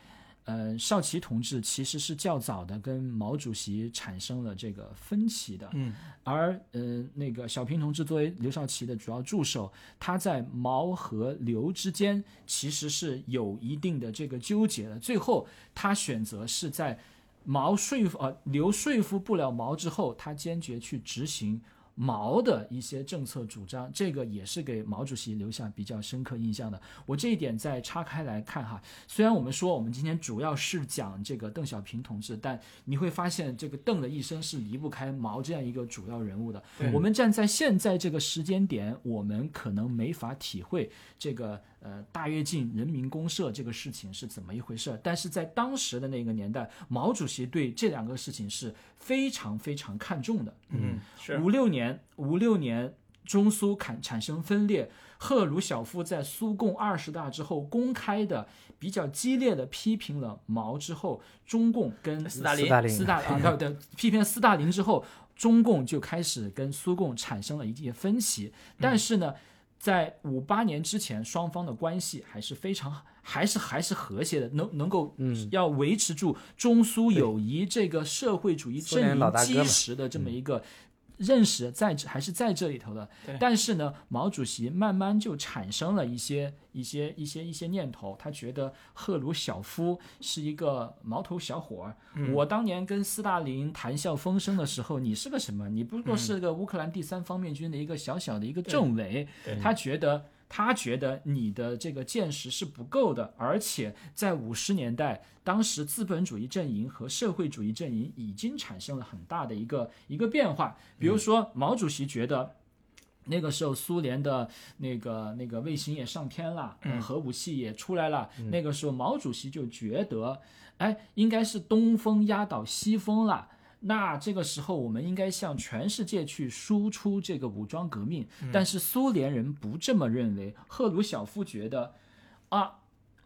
呃，少奇同志其实是较早的跟毛主席产生了这个分歧的。嗯而呃，那个小平同志作为刘少奇的主要助手，他在毛和刘之间其实是有一定的这个纠结的。最后，他选择是在毛说服呃刘说服不了毛之后，他坚决去执行毛的一些政策主张，这个也是给毛主席留下比较深刻印象的。我这一点再岔开来看哈，虽然我们说我们今天主要是讲这个邓小平同志，但你会发现这个邓的一生是离不开毛这样一个主要人物的。我们站在现在这个时间点，我们可能没法体会这个呃大跃进、人民公社这个事情是怎么一回事，但是在当时的那个年代，毛主席对这两个事情是非常非常看重的。嗯，是五六年，五六年中苏产产生分裂，赫鲁晓夫在苏共二十大之后公开的比较激烈的批评了毛之后，中共跟斯大林斯大林斯大啊对对，(laughs) 批评斯大林之后，中共就开始跟苏共产生了一些分歧，但是呢。在五八年之前，双方的关系还是非常，还是还是和谐的，能能够，嗯，要维持住中苏友谊这个社会主义苏阵营基石的这么一个认识在这还是在这里头的对。但是呢，毛主席慢慢就产生了一些一些一些一些念头，他觉得赫鲁晓夫是一个毛头小伙儿。嗯我当年跟斯大林谈笑风生的时候，你是个什么？你不过是个乌克兰第三方面军的一个小小的一个政委。对他觉得。他觉得你的这个见识是不够的，而且在五十年代，当时资本主义阵营和社会主义阵营已经产生了很大的一个一个变化。比如说，毛主席觉得。那个时候，苏联的那个那个卫星也上天了，嗯核武器也出来了。那个时候，毛主席就觉得，哎，应该是东风压倒西风了。那这个时候，我们应该向全世界去输出这个武装革命。但是苏联人不这么认为，赫鲁晓夫觉得，啊，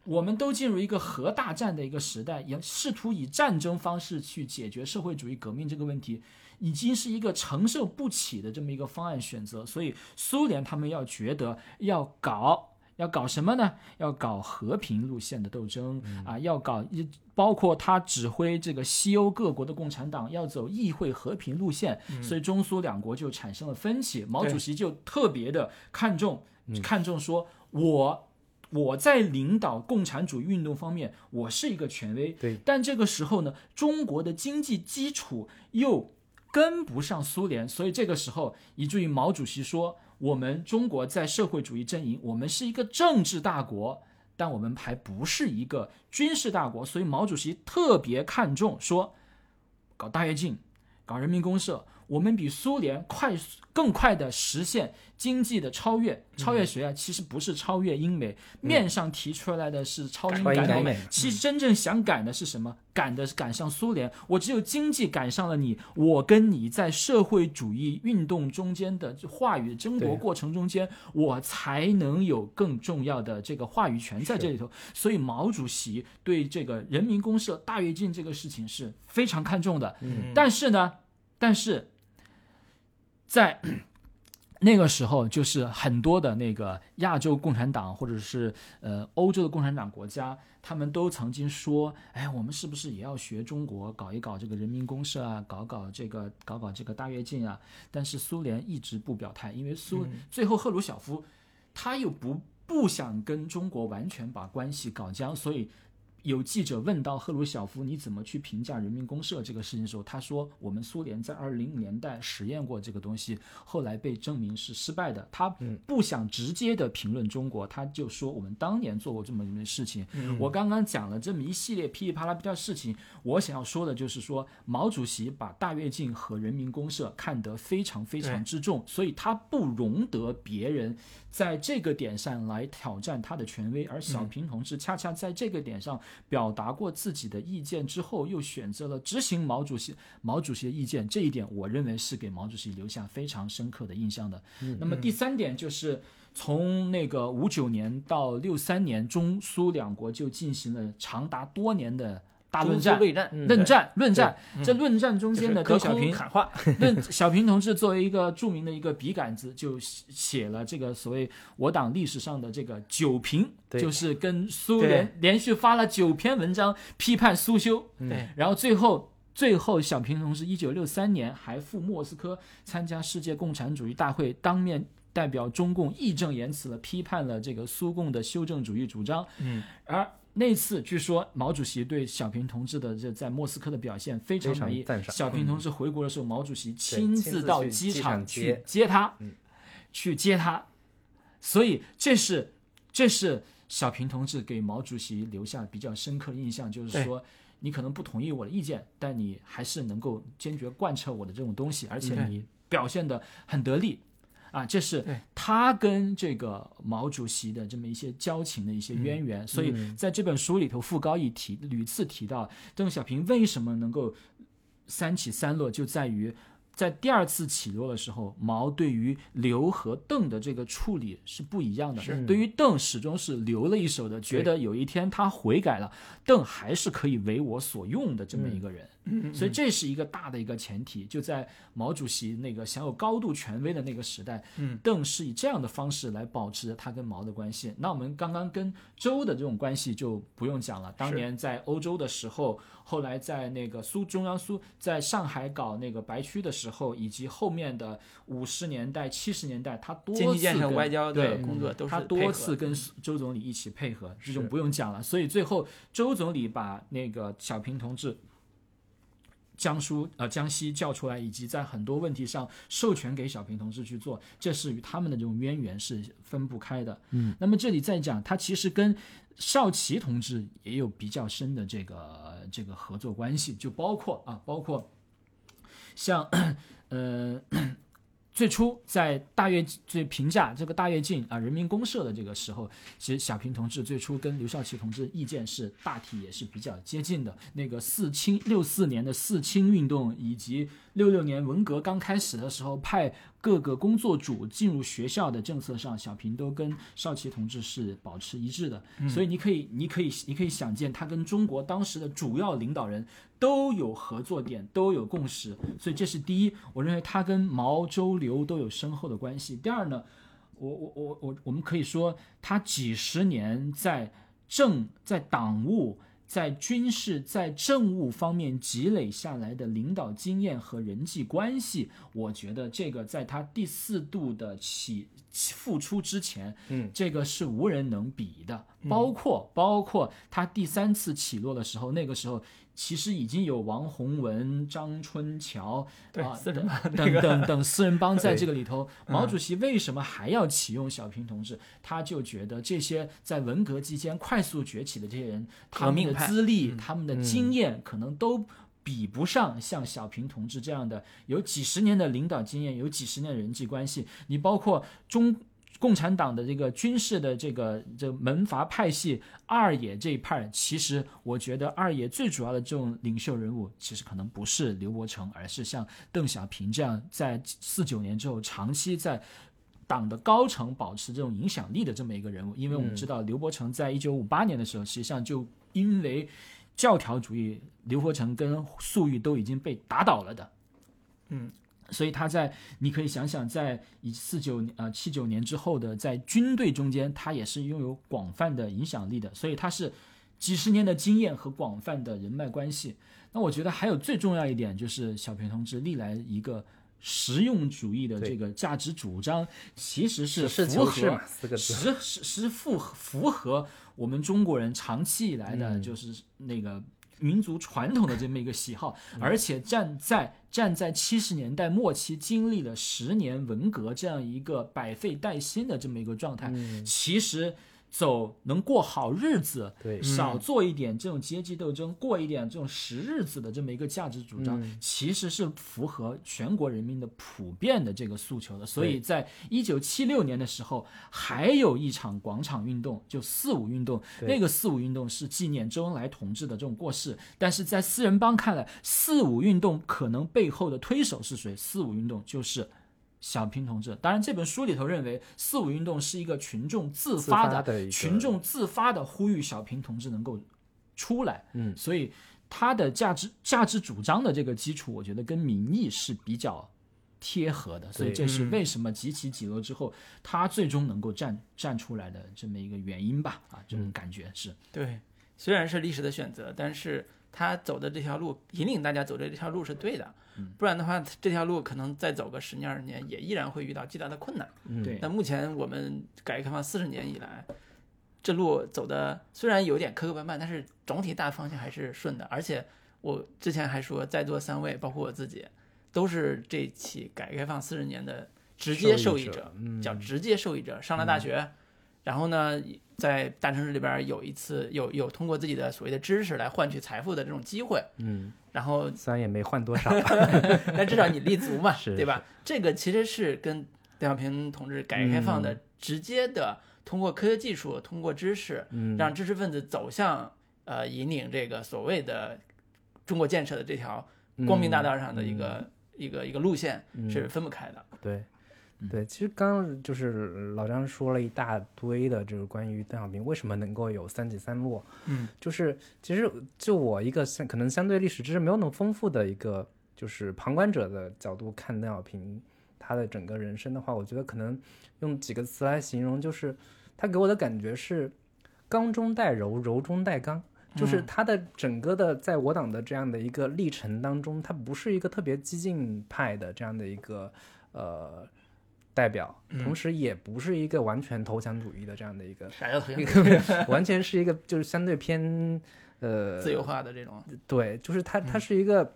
我们都进入一个核大战的一个时代，也试图以战争方式去解决社会主义革命这个问题，已经是一个承受不起的这么一个方案选择。所以苏联他们要觉得要搞。要搞什么呢？要搞和平路线的斗争、啊，要搞一包括他指挥这个西欧各国的共产党要走议会和平路线，所以中苏两国就产生了分歧。毛主席就特别的看重、看重说，我我在领导共产主义运动方面，我是一个权威。对但这个时候呢，中国的经济基础又跟不上苏联，所以这个时候，以至于毛主席说，我们中国在社会主义阵营，我们是一个政治大国，但我们还不是一个军事大国，所以毛主席特别看重说，搞大跃进，搞人民公社，我们比苏联快速更快的实现经济的超越。超越谁啊？其实不是超越英美，面上提出来的是超英赶美美，其实真正想赶的是什么？赶的是赶上苏联。我只有经济赶上了你，我跟你在社会主义运动中间的话语争夺过程中间，我才能有更重要的这个话语权在这里头。所以毛主席对这个人民公社大跃进这个事情是非常看重的。嗯但是呢，但是在 (clears throat) 那个时候，就是很多的那个亚洲共产党或者是呃欧洲的共产党国家，他们都曾经说，哎，我们是不是也要学中国搞一搞这个人民公社啊，搞搞这个搞搞这个大跃进啊？但是苏联一直不表态，因为苏、最后赫鲁晓夫他又不不想跟中国完全把关系搞僵，所以有记者问到赫鲁晓夫你怎么去评价人民公社这个事情的时候，他说我们苏联在二零年代实验过这个东西，后来被证明是失败的。他不想直接的评论中国，他就说我们当年做过这么一件事情。我刚刚讲了这么一系列噼里啪啦的事情，我想要说的就是说，毛主席把大跃进和人民公社看得非常非常之重，所以他不容得别人在这个点上来挑战他的权威，而小平同志恰恰在这个点上表达过自己的意见之后，又选择了执行毛主席毛主席的意见，这一点我认为是给毛主席留下非常深刻的印象的。那么第三点就是。从那个五九年到六三年，中苏两国就进行了长达多年的大论战中苏，内战，论战，论战。这论战中间的就是隔邓小平空喊话，(laughs) 论小平同志作为一个著名的一个笔杆子，就写写了这个所谓我党历史上的这个九评，就是跟苏联连续发了九篇文章批判苏修，对，然后最后。最后，小平同志一九六三年还赴莫斯科参加世界共产主义大会，当面代表中共义正言辞地批判了这个苏共的修正主义主张。嗯，而那次据说毛主席对小平同志的这在莫斯科的表现非常满意。小平同志回国的时候，毛主席亲自到机机场去接接他，嗯去接他。所以这是这是小平同志给毛主席留下比较深刻的印象，就是说你可能不同意我的意见，但你还是能够坚决贯彻我的这种东西，而且你表现的很得力。啊，这是他跟这个毛主席的这么一些交情的一些渊源，所以在这本书里头，傅高义提屡次提到邓小平为什么能够三起三落，就在于在第二次起落的时候，毛对于刘和邓的这个处理是不一样的。对于邓始终是留了一手的，觉得有一天他悔改了，邓还是可以为我所用的这么一个人。嗯，所以这是一个大的一个前提，就在毛主席那个享有高度权威的那个时代，嗯，邓是以这样的方式来保持他跟毛的关系。那我们刚刚跟周的这种关系就不用讲了，当年在欧洲的时候，后来在那个苏中央苏在上海搞那个白区的时候，以及后面的五十年代、七十年代，他多次跟外交的对工作都是他多次跟周总理一起配合，这种不用讲了。所以最后周总理把那个小平同志。江苏呃江西叫出来，以及在很多问题上授权给小平同志去做，这是与他们的这种渊源是分不开的。嗯，那么这里再讲，他其实跟少奇同志也有比较深的这个这个合作关系，就包括啊，包括像呃。最初在大跃最评价这个大跃进啊人民公社的这个时候，其实小平同志最初跟刘少奇同志意见是大体也是比较接近的。那个四清六四年的四清运动，以及六六年文革刚开始的时候派各个工作组进入学校的政策上，小平都跟少奇同志是保持一致的。所以你可以你可以你可以想见，他跟中国当时的主要领导人都有合作点，都有共识，所以这是第一。我认为他跟毛、周、刘都有深厚的关系。第二呢，我我我我我们可以说，他几十年在政、在党务、在军事、在政务方面积累下来的领导经验和人际关系，我觉得这个在他第四度的起起复出之前，嗯，这个是无人能比的。包括包括他第三次起落的时候，那个时候其实已经有王洪文、张春桥啊等等个等等四人帮在这个里头。(laughs) 毛主席为什么还要启用小平同志？他就觉得这些在文革期间快速崛起的这些人，他们的资历、他们的经验可能都。比不上像小平同志这样的有几十年的领导经验，有几十年的人际关系。你包括中共产党的这个军事的这个这门阀派系二野这一派，其实我觉得二野最主要的这种领袖人物，其实可能不是刘伯承，而是像邓小平这样在四九年之后长期在。党的高层保持这种影响力的这么一个人物，因为我们知道刘伯承在一九五八年的时候，实际上就因为教条主义，刘伯承跟粟裕都已经被打倒了的。嗯，所以他在你可以想想，在一四九呃七九年之后的在军队中间，他也是拥有广泛的影响力的，所以他是几十年的经验和广泛的人脉关系。那我觉得还有最重要一点就是小平同志历来一个实用主义的这个价值主张，其实是符合求是嘛，四个字。实实实符合符合我们中国人长期以来的嗯就是那个民族传统的这么一个喜好，嗯而且站在站在七十年代末期经历了十年文革这样一个百废待兴的这么一个状态，嗯。其实走能过好日子，对少做一点这种阶级斗争，过一点这种实日子的这么一个价值主张，嗯其实是符合全国人民的普遍的这个诉求的。所以在一九七六年的时候，还有一场广场运动，就四五运动。对那个四五运动是纪念周恩来同志的这种过世，但是在四人帮看来，四五运动可能背后的推手是谁？四五运动就是。小平同志，当然这本书里头认为四五运动是一个群众自自发的发的群众自发的呼吁小平同志能够出来，嗯。所以他的价值价值主张的这个基础，我觉得跟民意是比较贴合的，所以这是嗯。为什么几起几落之后，他最终能够站站出来的这么一个原因吧，啊，这种感觉是，对，虽然是历史的选择，但是他走的这条路，引领大家走的这条路是对的，不然的话，这条路可能再走个十年二十年，也依然会遇到巨大的困难。嗯对那目前我们改革开放四十年以来，这路走的虽然有点磕磕绊绊，但是总体大方向还是顺的。而且我之前还说，在座三位，包括我自己，都是这起改革开放四十年的直接受益者，嗯叫直接受益者。上了大学，然后呢，在大城市里边有一次有有通过自己的所谓的知识来换取财富的这种机会，嗯，然后虽然也没换多少，(laughs) 但至少你立足嘛，(laughs) 是对吧？这个其实是跟邓小平同志改革开放嗯。的直接的通过科学技术、通过知识，嗯，让知识分子走向呃引领这个所谓的中国建设的这条光明大道上的一个、一个一个路线嗯。是分不开的。对，对，其实刚刚就是老张说了一大堆的，就是关于邓小平为什么能够有三起三落，嗯，就是其实就我一个相可能相对历史知识没有那么丰富的一个就是旁观者的角度看邓小平他的整个人生的话，我觉得可能用几个词来形容，就是他给我的感觉是刚中带柔，柔中带刚。就是嗯。他的整个的在我党的这样的一个历程当中，他不是一个特别激进派的这样的一个呃代表，嗯同时也不是一个完全投降主义的这样的一个，啥叫投一降个 (laughs) 完全是一个就是相对偏呃自由化的这种？对，就是他嗯他是一个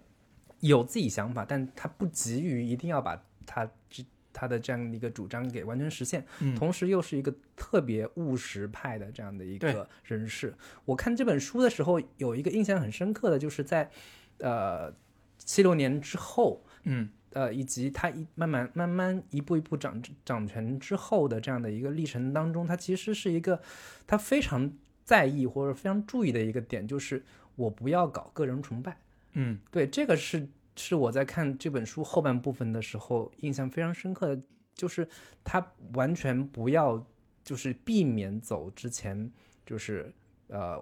有自己想法，但他不急于一定要把他这他的这样的一个主张给完全实现，嗯同时又是一个特别务实派的这样的一个人士。我看这本书的时候，有一个印象很深刻的就是在呃七六年之后，嗯呃，以及他一慢慢慢慢一步一步掌掌权之后的这样的一个历程当中，他其实是一个他非常在意或者非常注意的一个点，就是我不要搞个人崇拜。嗯对，这个是是我在看这本书后半部分的时候印象非常深刻的，就是他完全不要就是避免走之前就是呃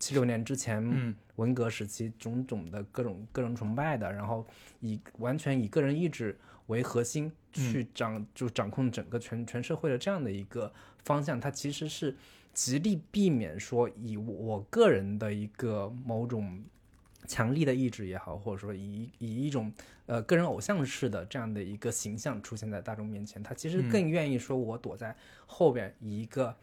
七六年之前嗯。文革时期种种的各种个人崇拜的，然后以完全以个人意志为核心去掌、就掌控整个全全社会的这样的一个方向，它其实是极力避免说以我个人的一个某种强力的意志也好，或者说以以一种呃个人偶像式的这样的一个形象出现在大众面前，他其实更愿意说我躲在后边，以一个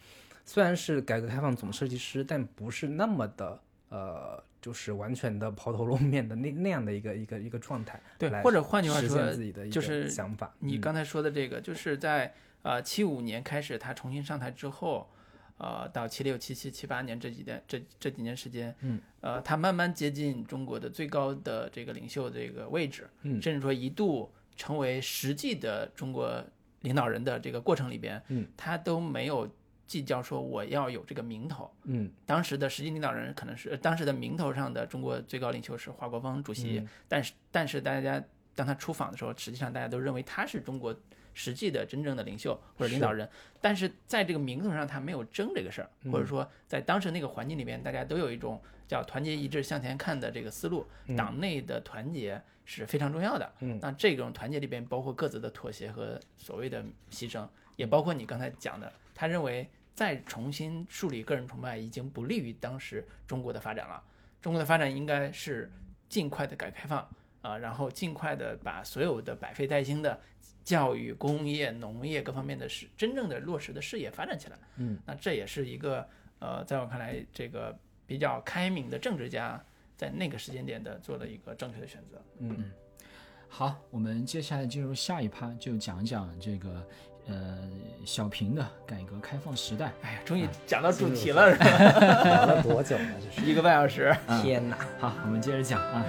虽然是改革开放总设计师，但不是那么的呃，就是完全的抛头露面的那那样的一个一个一个状态，对或者换句话说自己的就是想法。嗯你刚才说的这个，就是在呃七五年开始他重新上台之后，呃，到七六、七七、七八年这几年这这几年时间，嗯，呃，他慢慢接近中国的最高的这个领袖这个位置，嗯甚至说一度成为实际的中国领导人的这个过程里边，嗯，他都没有计较说我要有这个名头。嗯。当时的实际领导人可能是呃当时的名头上的中国最高领袖是华国锋主席，嗯。但是但是大家当他出访的时候，实际上大家都认为他是中国实际的真正的领袖或者领导人，但是在这个名头上他没有争这个事儿，嗯或者说在当时那个环境里边，大家都有一种叫团结一致向前看的这个思路，党内的团结是非常重要的。嗯。那这种团结里边包括各自的妥协和所谓的牺牲，也包括你刚才讲的，他认为再重新树立个人崇拜已经不利于当时中国的发展了。中国的发展应该是尽快的改革开放啊、然后尽快的把所有的百废待兴的教育、工业、农业各方面的事真正的落实的事业发展起来。嗯，那这也是一个呃，在我看来，这个比较开明的政治家在那个时间点的做了一个正确的选择。嗯好，我们接下来进入下一趴，就讲讲这个呃小平的改革开放时代。哎呀，终于讲到主题了，是吧？聊了多久了？这是 (laughs) 一个半小时。天哪！好，我们接着讲啊。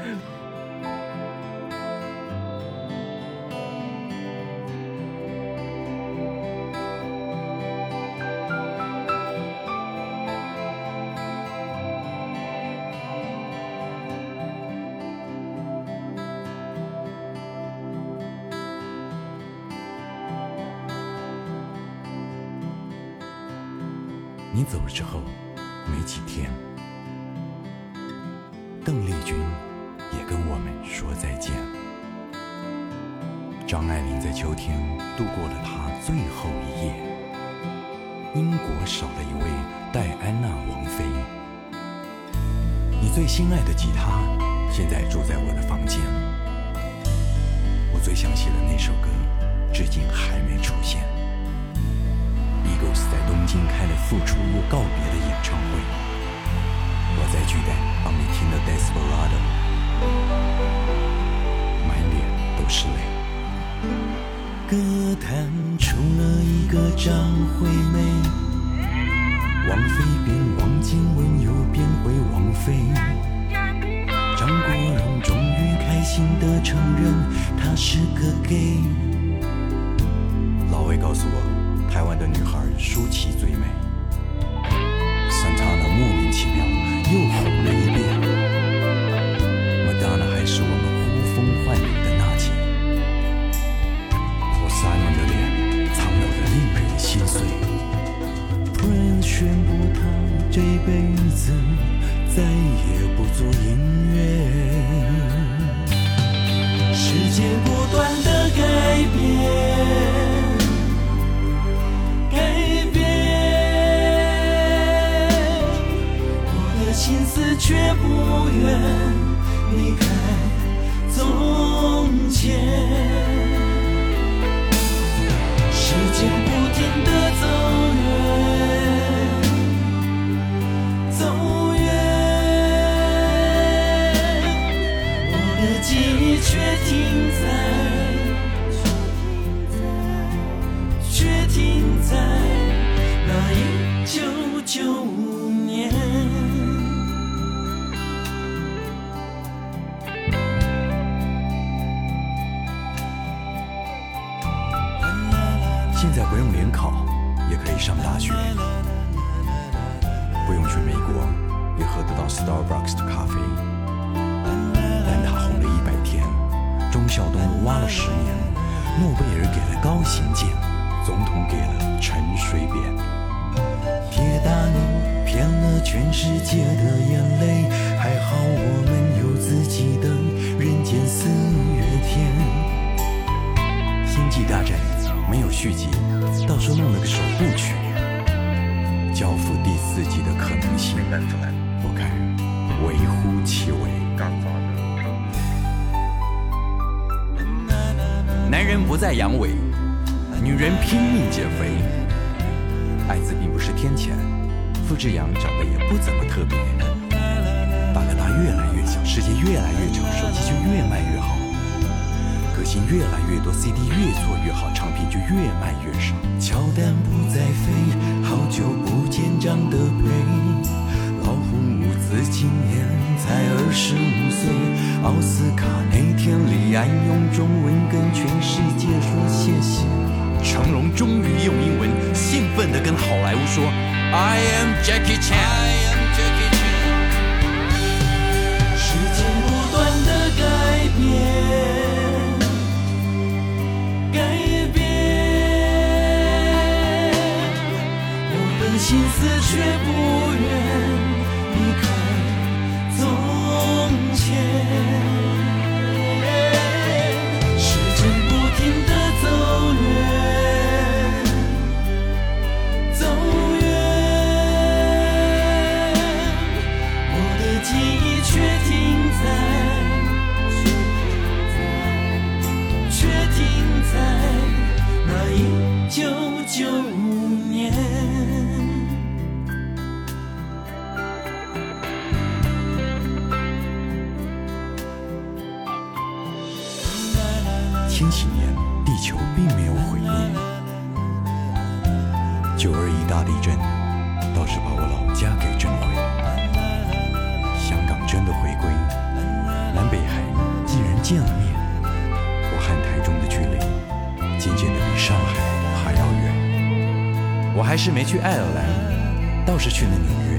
大地震，倒是把我老家给震毁。香港真的回归，南北海既然见了面，我和台中的距离渐渐的比上海还要远。我还是没去爱尔兰，倒是去了纽约。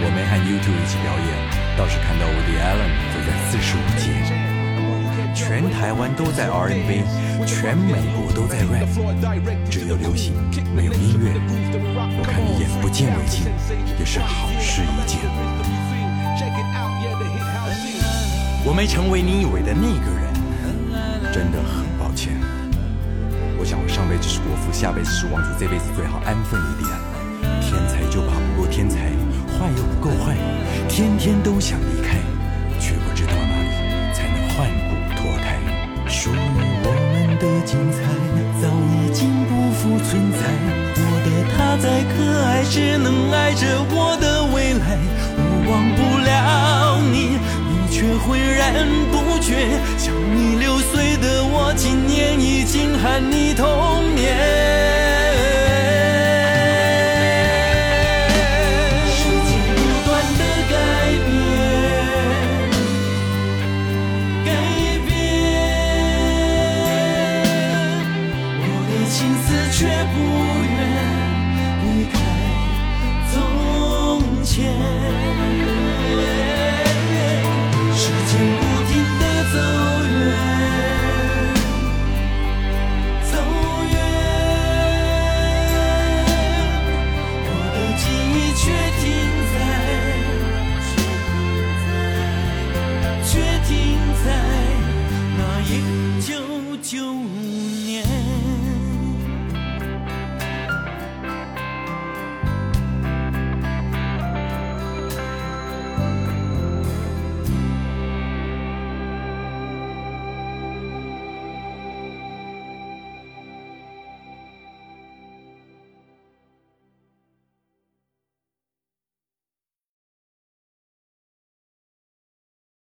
我没和 YouTube 一起表演，倒是看到 Woody Allen 走在四十五街。全台湾都在 R&B，全美国都在 rap。只有流行，没有音乐。我看你眼不见为净，也是好事一件。我没成为你以为的那个人，真的很抱歉。我想我上辈子是国父，下辈子是王子，这辈子最好安分一点。天才就怕不够天才，坏又不够坏，天天都想离开。精彩早已经不复存在。我的他再可爱，只能爱着我的未来。我忘不了你，你却浑然不觉。想你六岁的我，今年已经喊你童年。